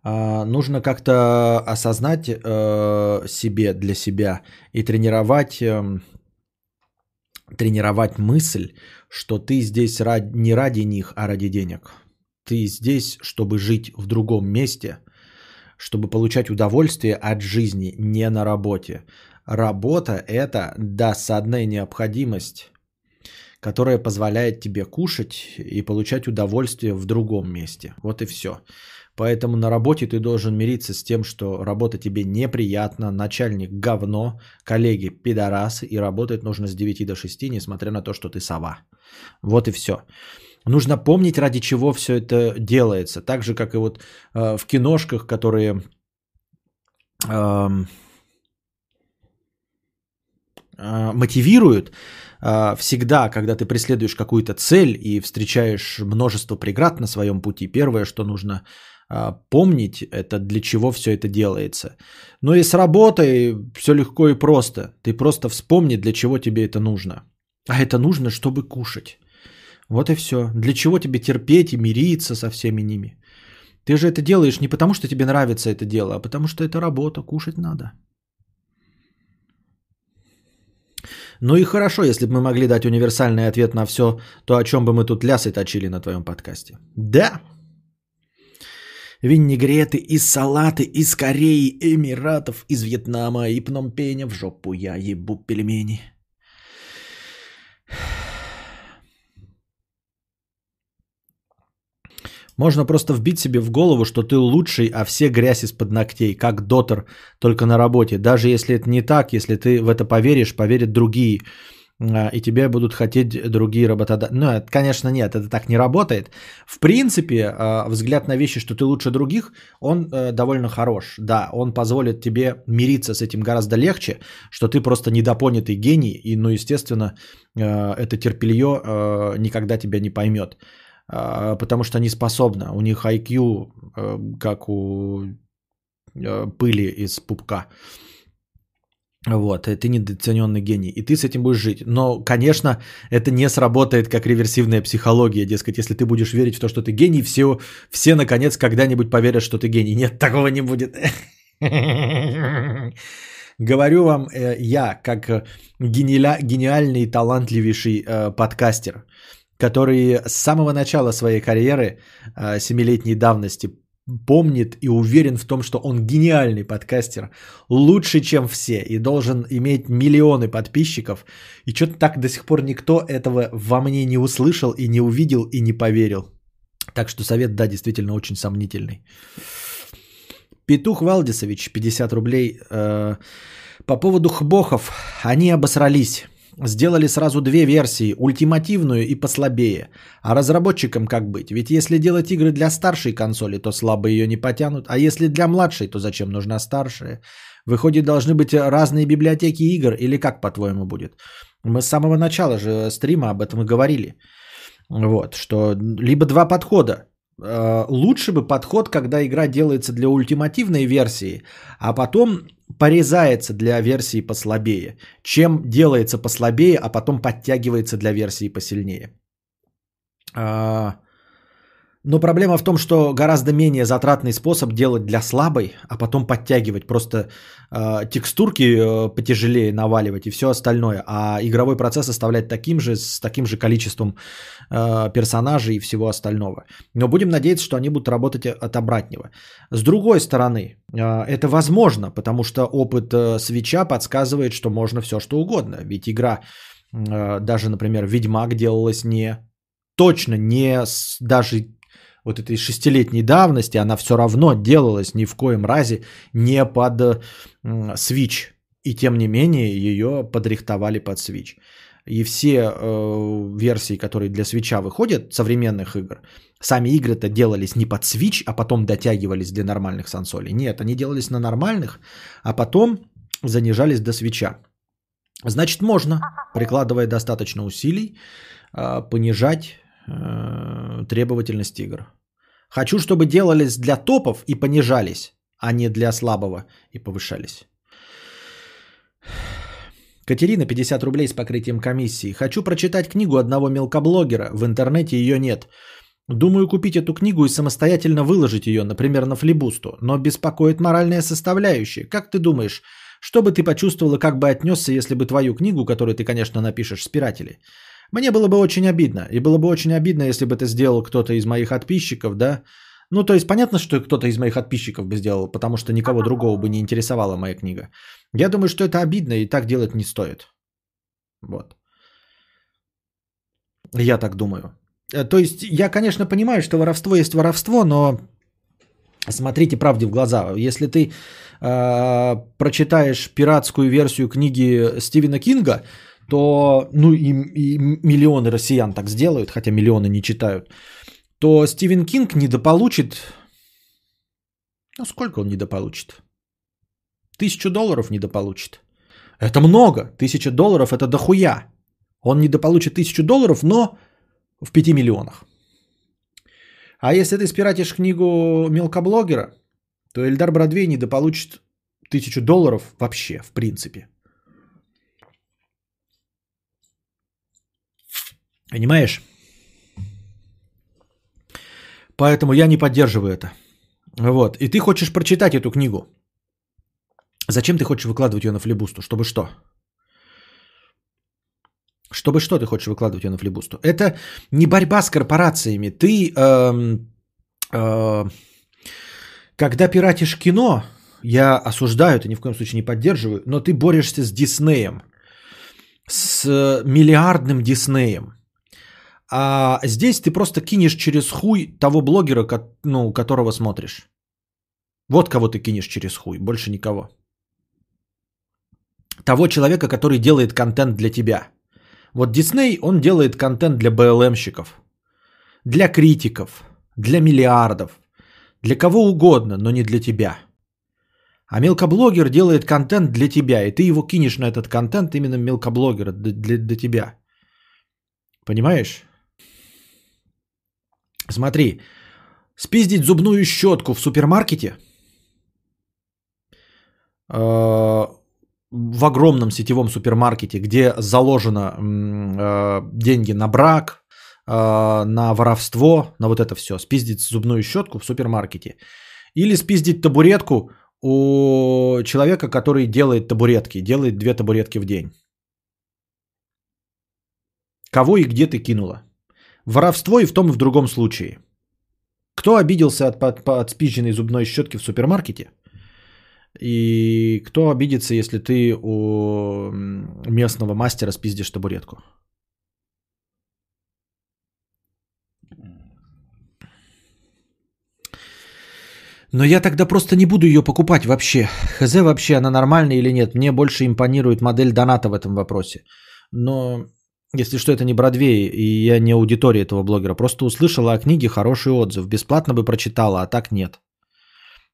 А, нужно как-то осознать э, себе для себя и тренировать, э, тренировать мысль, что ты здесь не ради них, а ради денег. Ты здесь, чтобы жить в другом месте, чтобы получать удовольствие от жизни, не на работе. Работа – это досадная необходимость, которая позволяет тебе кушать и получать удовольствие в другом месте. Вот и все. Поэтому на работе ты должен мириться с тем, что работа тебе неприятна, начальник говно, коллеги пидорасы, и работать нужно с 9 до 6, несмотря на то, что ты сова. Вот и все. Нужно помнить, ради чего все это делается. Так же, как и вот э, в киношках, которые э, э, мотивируют, э, всегда, когда ты преследуешь какую-то цель и встречаешь множество преград на своем пути, первое, что нужно помнить, это для чего все это делается. Но и с работой все легко и просто. Ты просто вспомни, для чего тебе это нужно. А это нужно, чтобы кушать. Вот и все. Для чего тебе терпеть и мириться со всеми ними? Ты же это делаешь не потому, что тебе нравится это дело, а потому что это работа, кушать надо. Ну и хорошо, если бы мы могли дать универсальный ответ на все то, о чем бы мы тут лясы точили на твоем подкасте. Да. Винегреты из салаты из Кореи, Эмиратов, из Вьетнама и Пномпеня в жопу я ебу пельмени. Можно просто вбить себе в голову, что ты лучший, а все грязь из-под ногтей, как дотер, только на работе. Даже если это не так, если ты в это поверишь, поверят другие. А, и тебе будут хотеть другие работодатели. Ну, это, конечно, нет, это так не работает. В принципе, а, взгляд на вещи, что ты лучше других, он э, довольно хорош. Да, он позволит тебе мириться с этим гораздо легче, что ты просто недопонятый гений, и, ну, естественно, э, это терпелье э, никогда тебя не поймет. А, потому что они способны. У них IQ, как у пыли из пупка. Вот, ты недооцененный гений, и ты с этим будешь жить. Но, конечно, это не сработает как реверсивная психология. Дескать, если ты будешь верить в то, что ты гений, все, все наконец когда-нибудь поверят, что ты гений. Нет, такого не будет. Говорю вам э, я, как гениальный, талантливейший подкастер – который с самого начала своей карьеры, э, семилетней давности, помнит и уверен в том, что он гениальный подкастер, лучше, чем все, и должен иметь миллионы подписчиков. И что-то так до сих пор никто этого во мне не услышал и не увидел и не поверил. Так что совет, да, действительно очень сомнительный. Петух Валдисович, 50 рублей. Э, по поводу хбохов, они обосрались. Сделали сразу две версии, ультимативную и послабее. А разработчикам как быть? Ведь если делать игры для старшей консоли, то слабо ее не потянут. А если для младшей, то зачем нужна старшая? Выходит, должны быть разные библиотеки игр или как, по-твоему, будет? Мы с самого начала же стрима об этом и говорили. Вот, что либо два подхода. Э, лучше бы подход, когда игра делается для ультимативной версии, а потом порезается для версии послабее, чем делается послабее, а потом подтягивается для версии посильнее. А, но проблема в том, что гораздо менее затратный способ делать для слабой, а потом подтягивать просто э, текстурки э, потяжелее наваливать и все остальное, а игровой процесс оставлять таким же с таким же количеством персонажей и всего остального. Но будем надеяться, что они будут работать от обратного. С другой стороны, э, это возможно, потому что опыт э, свеча подсказывает, что можно все что угодно. Ведь игра, э, даже, например, Ведьмак делалась не точно не с, даже вот этой шестилетней давности, она все равно делалась ни в коем разе не под э, Switch. И тем не менее ее подрихтовали под Switch. И все э, версии, которые для свеча выходят, современных игр, сами игры-то делались не под Switch, а потом дотягивались для нормальных сансолей. Нет, они делались на нормальных, а потом занижались до свеча. Значит, можно, прикладывая достаточно усилий, э, понижать Э, требовательность игр. Хочу, чтобы делались для топов и понижались, а не для слабого и повышались. Катерина, 50 рублей с покрытием комиссии. Хочу прочитать книгу одного мелкоблогера. В интернете ее нет. Думаю купить эту книгу и самостоятельно выложить ее, например, на флибусту. Но беспокоит моральная составляющая. Как ты думаешь, что бы ты почувствовала, как бы отнесся, если бы твою книгу, которую ты, конечно, напишешь, спиратели, мне было бы очень обидно. И было бы очень обидно, если бы это сделал кто-то из моих подписчиков, да. Ну, то есть понятно, что кто-то из моих подписчиков бы сделал, потому что никого другого бы не интересовала моя книга. Я думаю, что это обидно и так делать не стоит. Вот. Я так думаю. Э, то есть я, конечно, понимаю, что воровство есть воровство, но смотрите правде в глаза. Если ты э, прочитаешь пиратскую версию книги Стивена Кинга, то, ну и, и миллионы россиян так сделают, хотя миллионы не читают, то Стивен Кинг недополучит, ну сколько он недополучит? Тысячу долларов недополучит. Это много, тысяча долларов это дохуя. Он недополучит тысячу долларов, но в пяти миллионах. А если ты спиратишь книгу мелкоблогера, то Эльдар Бродвей недополучит тысячу долларов вообще, в принципе. Понимаешь? Поэтому я не поддерживаю это. Вот. И ты хочешь прочитать эту книгу. Зачем ты хочешь выкладывать ее на флибусту? Чтобы что? Чтобы что ты хочешь выкладывать ее на флибусту? Это не борьба с корпорациями. Ты, эм, э, когда пиратишь кино, я осуждаю, это ни в коем случае не поддерживаю, но ты борешься с Диснеем, с миллиардным Диснеем. А здесь ты просто кинешь через хуй того блогера, ну, которого смотришь. Вот кого ты кинешь через хуй, больше никого. Того человека, который делает контент для тебя. Вот Дисней, он делает контент для БЛМщиков, для критиков, для миллиардов, для кого угодно, но не для тебя. А мелкоблогер делает контент для тебя, и ты его кинешь на этот контент именно мелкоблогера для, для, тебя. Понимаешь? Смотри, спиздить зубную щетку в супермаркете э, в огромном сетевом супермаркете, где заложено э, деньги на брак, э, на воровство, на вот это все, спиздить зубную щетку в супермаркете. Или спиздить табуретку у человека, который делает табуретки, делает две табуретки в день. Кого и где ты кинула? Воровство и в том и в другом случае. Кто обиделся от, от, от спизженной зубной щетки в супермаркете? И кто обидится, если ты у местного мастера спиздишь табуретку? Но я тогда просто не буду ее покупать вообще. Хз вообще, она нормальная или нет. Мне больше импонирует модель доната в этом вопросе. Но если что, это не Бродвей, и я не аудитория этого блогера. Просто услышала о книге хороший отзыв. Бесплатно бы прочитала, а так нет.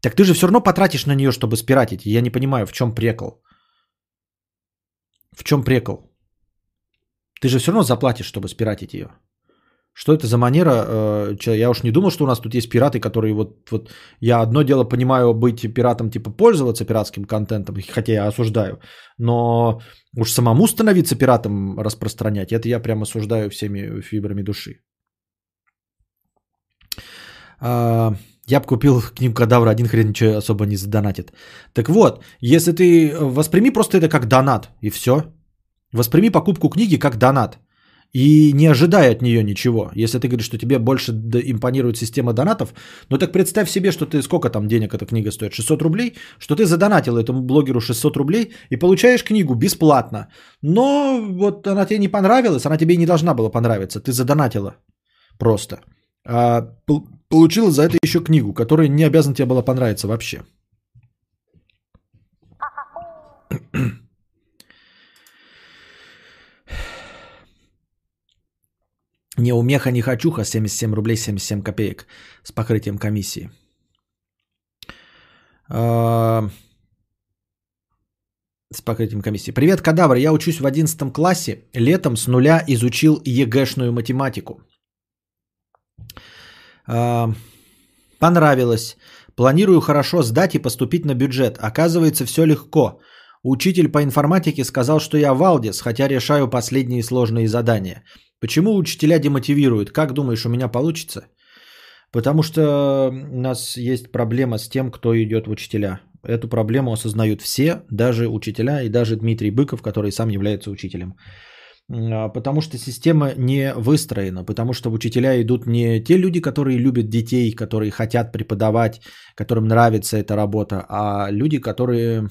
Так ты же все равно потратишь на нее, чтобы спиратить. Я не понимаю, в чем прекол. В чем прекол? Ты же все равно заплатишь, чтобы спиратить ее. Что это за манера? Э, я уж не думал, что у нас тут есть пираты, которые вот, вот... Я одно дело понимаю быть пиратом, типа пользоваться пиратским контентом, хотя я осуждаю. Но уж самому становиться пиратом распространять, это я прям осуждаю всеми фибрами души. А, я бы купил книгу Кадавра, один хрен ничего особо не задонатит. Так вот, если ты восприми просто это как донат, и все. Восприми покупку книги как донат и не ожидая от нее ничего. Если ты говоришь, что тебе больше импонирует система донатов, ну так представь себе, что ты сколько там денег эта книга стоит, 600 рублей, что ты задонатил этому блогеру 600 рублей и получаешь книгу бесплатно. Но вот она тебе не понравилась, она тебе и не должна была понравиться, ты задонатила просто. А получила за это еще книгу, которая не обязана тебе была понравиться вообще. Не умеха, не хочуха, 77 рублей 77 копеек с покрытием комиссии. А, с покрытием комиссии. Привет, кадавр. Я учусь в 11 классе. Летом с нуля изучил ЕГЭшную математику. А, понравилось. Планирую хорошо сдать и поступить на бюджет. Оказывается, все легко. Учитель по информатике сказал, что я Валдис, хотя решаю последние сложные задания. Почему учителя демотивируют? Как думаешь, у меня получится? Потому что у нас есть проблема с тем, кто идет в учителя. Эту проблему осознают все, даже учителя и даже Дмитрий Быков, который сам является учителем. А, потому что система не выстроена, потому что в учителя идут не те люди, которые любят детей, которые хотят преподавать, которым нравится эта работа, а люди, которые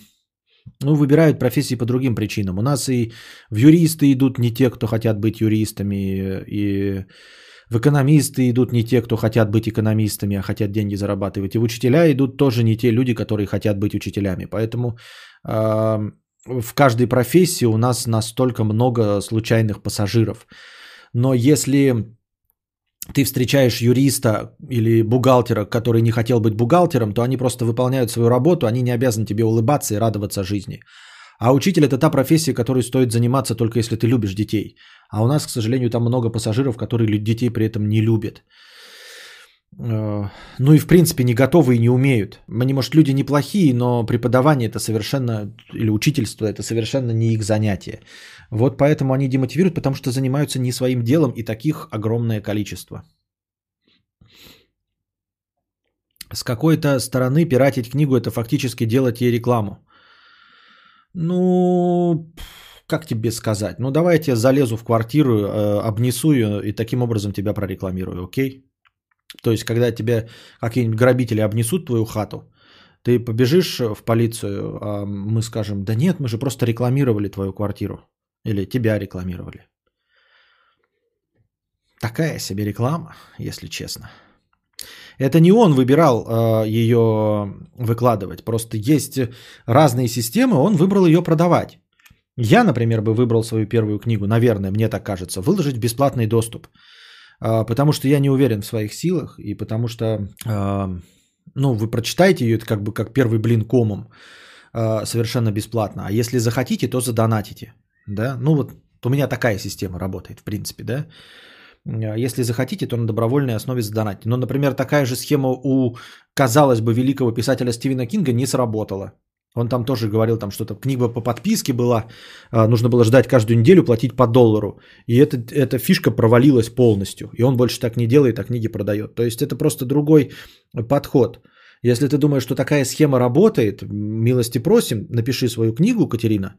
ну, выбирают профессии по другим причинам. У нас и в юристы идут не те, кто хотят быть юристами, и в экономисты идут не те, кто хотят быть экономистами, а хотят деньги зарабатывать. И в учителя идут тоже не те люди, которые хотят быть учителями. Поэтому э, в каждой профессии у нас настолько много случайных пассажиров. Но если ты встречаешь юриста или бухгалтера, который не хотел быть бухгалтером, то они просто выполняют свою работу, они не обязаны тебе улыбаться и радоваться жизни. А учитель это та профессия, которой стоит заниматься только если ты любишь детей. А у нас, к сожалению, там много пассажиров, которые детей при этом не любят. Э, ну и в принципе не готовы и не умеют. Они, может, люди неплохие, но преподавание это совершенно, или учительство это совершенно не их занятие. Вот поэтому они демотивируют, потому что занимаются не своим делом и таких огромное количество. С какой-то стороны пиратить книгу это фактически делать ей рекламу. Ну, как тебе сказать? Ну, давай я тебе залезу в квартиру, э, обнесу ее и таким образом тебя прорекламирую, окей? То есть, когда тебе какие-нибудь грабители обнесут твою хату, ты побежишь в полицию, а мы скажем, да нет, мы же просто рекламировали твою квартиру. Или тебя рекламировали. Такая себе реклама, если честно. Это не он выбирал э, ее выкладывать. Просто есть разные системы, он выбрал ее продавать. Я, например, бы выбрал свою первую книгу, наверное, мне так кажется, выложить бесплатный доступ. Э, потому что я не уверен в своих силах, и потому что, э, ну, вы прочитаете ее, это как бы как первый блин комом, э, совершенно бесплатно. А если захотите, то задонатите. Да? Ну, вот у меня такая система работает, в принципе, да. Если захотите, то на добровольной основе задонатьте. Но, например, такая же схема у, казалось бы, великого писателя Стивена Кинга не сработала. Он там тоже говорил, там что-то книга по подписке была, э, нужно было ждать каждую неделю, платить по доллару. И это, эта фишка провалилась полностью. И он больше так не делает, а книги продает. То есть это просто другой подход. Если ты думаешь, что такая схема работает, милости просим, напиши свою книгу, Катерина,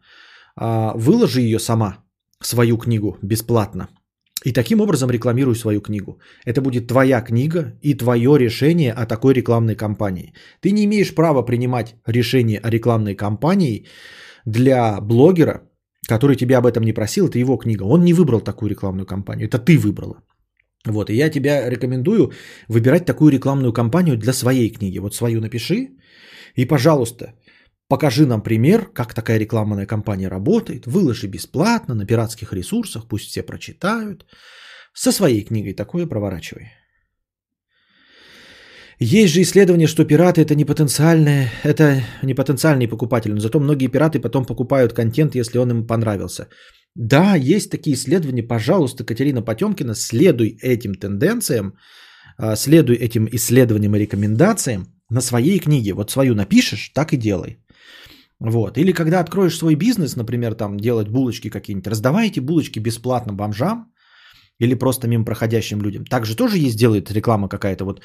а, выложи ее сама, свою книгу, бесплатно. И таким образом рекламируй свою книгу. Это будет твоя книга и твое решение о такой рекламной кампании. Ты не имеешь права принимать решение о рекламной кампании для блогера, который тебя об этом не просил, это его книга. Он не выбрал такую рекламную кампанию, это ты выбрала. Вот, и я тебя рекомендую выбирать такую рекламную кампанию для своей книги. Вот свою напиши, и, пожалуйста, Покажи нам пример, как такая рекламная кампания работает. Выложи бесплатно на пиратских ресурсах, пусть все прочитают. Со своей книгой такое проворачивай. Есть же исследование, что пираты это не потенциальные, это не потенциальные покупатели, но зато многие пираты потом покупают контент, если он им понравился. Да, есть такие исследования, пожалуйста, Катерина Потемкина, следуй этим тенденциям, а, следуй этим исследованиям и рекомендациям на своей книге. Вот свою напишешь, так и делай. Вот. Или когда откроешь свой бизнес, например, там делать булочки какие-нибудь, раздавайте булочки бесплатно бомжам или просто мимо проходящим людям. Также тоже есть, делает реклама какая-то. Вот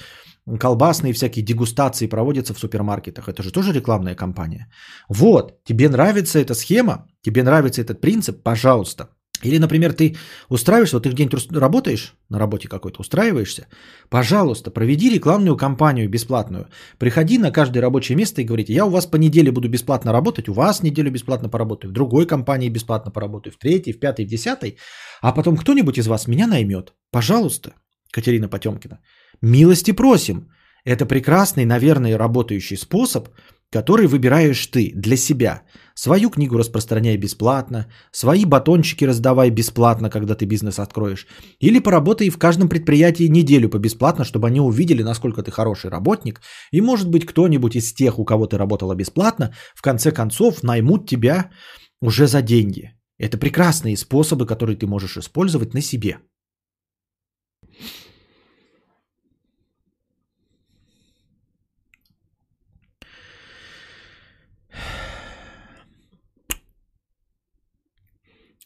колбасные всякие дегустации проводятся в супермаркетах. Это же тоже рекламная кампания. Вот, тебе нравится эта схема, тебе нравится этот принцип, пожалуйста, или, например, ты устраиваешься, вот ты где-нибудь работаешь, на работе какой-то устраиваешься, пожалуйста, проведи рекламную кампанию бесплатную. Приходи на каждое рабочее место и говорите, я у вас по неделе буду бесплатно работать, у вас неделю бесплатно поработаю, в другой компании бесплатно поработаю, в третьей, в пятой, в десятой, а потом кто-нибудь из вас меня наймет. Пожалуйста, Катерина Потемкина, милости просим. Это прекрасный, наверное, работающий способ – который выбираешь ты для себя. Свою книгу распространяй бесплатно, свои батончики раздавай бесплатно, когда ты бизнес откроешь. Или поработай в каждом предприятии неделю по бесплатно, чтобы они увидели, насколько ты хороший работник. И может быть кто-нибудь из тех, у кого ты работала бесплатно, в конце концов наймут тебя уже за деньги. Это прекрасные способы, которые ты можешь использовать на себе.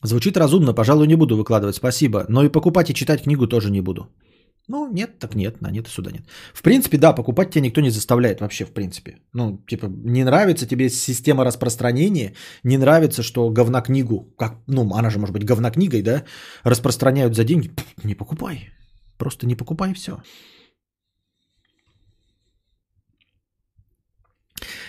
Звучит разумно, пожалуй, не буду выкладывать, спасибо. Но и покупать и читать книгу тоже не буду. Ну, нет, так нет, на нет и сюда нет. В принципе, да, покупать тебя никто не заставляет вообще, в принципе. Ну, типа, не нравится тебе система распространения, не нравится, что говнокнигу, как, ну, она же может быть говнокнигой, да, распространяют за деньги, не покупай. Просто не покупай все.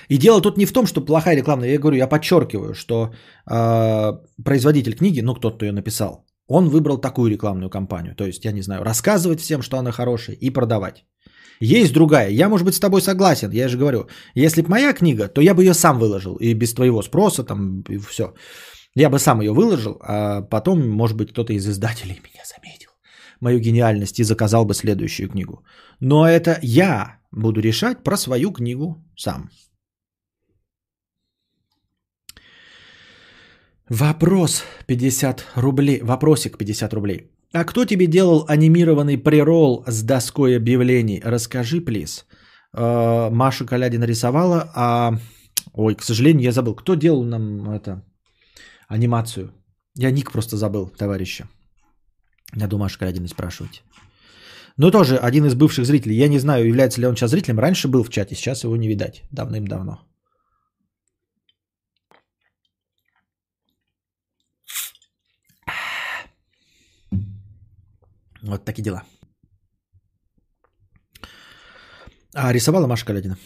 И дело тут не в том, что плохая реклама. Я говорю, я подчеркиваю, что э, производитель книги, ну кто-то ее написал, он выбрал такую рекламную кампанию. То есть, я не знаю, рассказывать всем, что она хорошая, и продавать. Есть другая. Я, может быть, с тобой согласен. Я же говорю, если бы моя книга, то я бы ее сам выложил. И без твоего спроса, там, и все. Я бы сам ее выложил, а потом, может быть, кто-то из издателей меня заметил. Мою гениальность и заказал бы следующую книгу. Но это я буду решать про свою книгу сам. Вопрос 50 рублей. Вопросик 50 рублей. А кто тебе делал анимированный прирол с доской объявлений? Расскажи, плиз. Э, Маша Калядина рисовала, а... Ой, к сожалению, я забыл. Кто делал нам это анимацию? Я ник просто забыл, товарища. Я думаю, Маша Калядина спрашивать. Ну, тоже один из бывших зрителей. Я не знаю, является ли он сейчас зрителем. Раньше был в чате, сейчас его не видать. Давным-давно. Вот такие дела. А, рисовала Маша Калядина.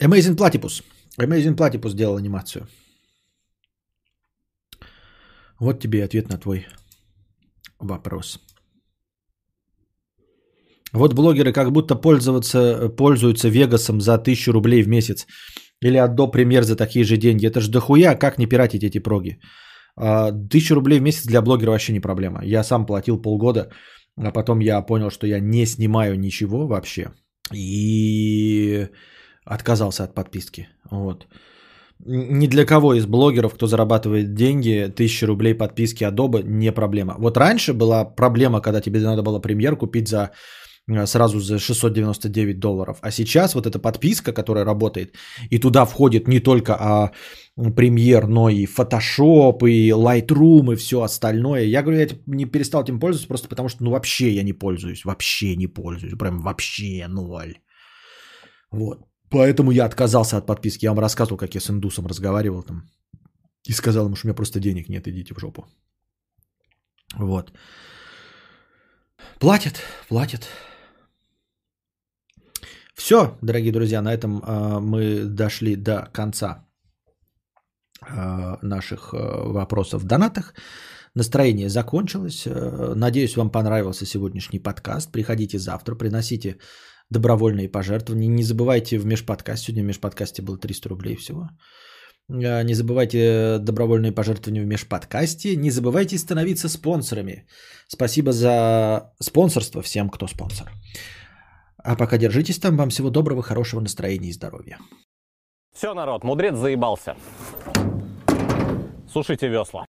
Amazing Platypus. Amazing Platypus делал анимацию. Вот тебе и ответ на твой вопрос. Вот блогеры как будто пользоваться, пользуются Вегасом за 1000 рублей в месяц. Или отдо премьер за такие же деньги. Это ж дохуя, как не пиратить эти проги? А, Тысячу рублей в месяц для блогера вообще не проблема. Я сам платил полгода, а потом я понял, что я не снимаю ничего вообще. И отказался от подписки. Вот. Ни для кого из блогеров, кто зарабатывает деньги, 1000 рублей подписки Adobe не проблема. Вот раньше была проблема, когда тебе надо было премьер купить за э, сразу за 699 долларов. А сейчас вот эта подписка, которая работает, и туда входит не только а, премьер, но и Photoshop, и Lightroom, и все остальное. Я говорю, я не перестал этим пользоваться просто потому, что ну вообще я не пользуюсь, вообще не пользуюсь, прям вообще ноль. Вот. Поэтому я отказался от подписки. Я вам рассказывал, как я с индусом разговаривал там. И сказал ему, что у меня просто денег нет, идите в жопу. Вот. Платят, платят. Все, дорогие друзья, на этом э, мы дошли до конца наших э, вопросов в донатах. Настроение закончилось. Э, Надеюсь, вам понравился сегодняшний подкаст. Приходите завтра, приносите добровольные пожертвования. Не забывайте в межподкаст. Сегодня в межподкасте было 300 рублей всего. Э, Не забывайте добровольные пожертвования в межподкасте. Не забывайте становиться спонсорами. Спасибо за спонсорство всем, кто спонсор. А пока держитесь там. Вам всего доброго, хорошего настроения и здоровья. Все, народ, мудрец заебался. Сушите весла.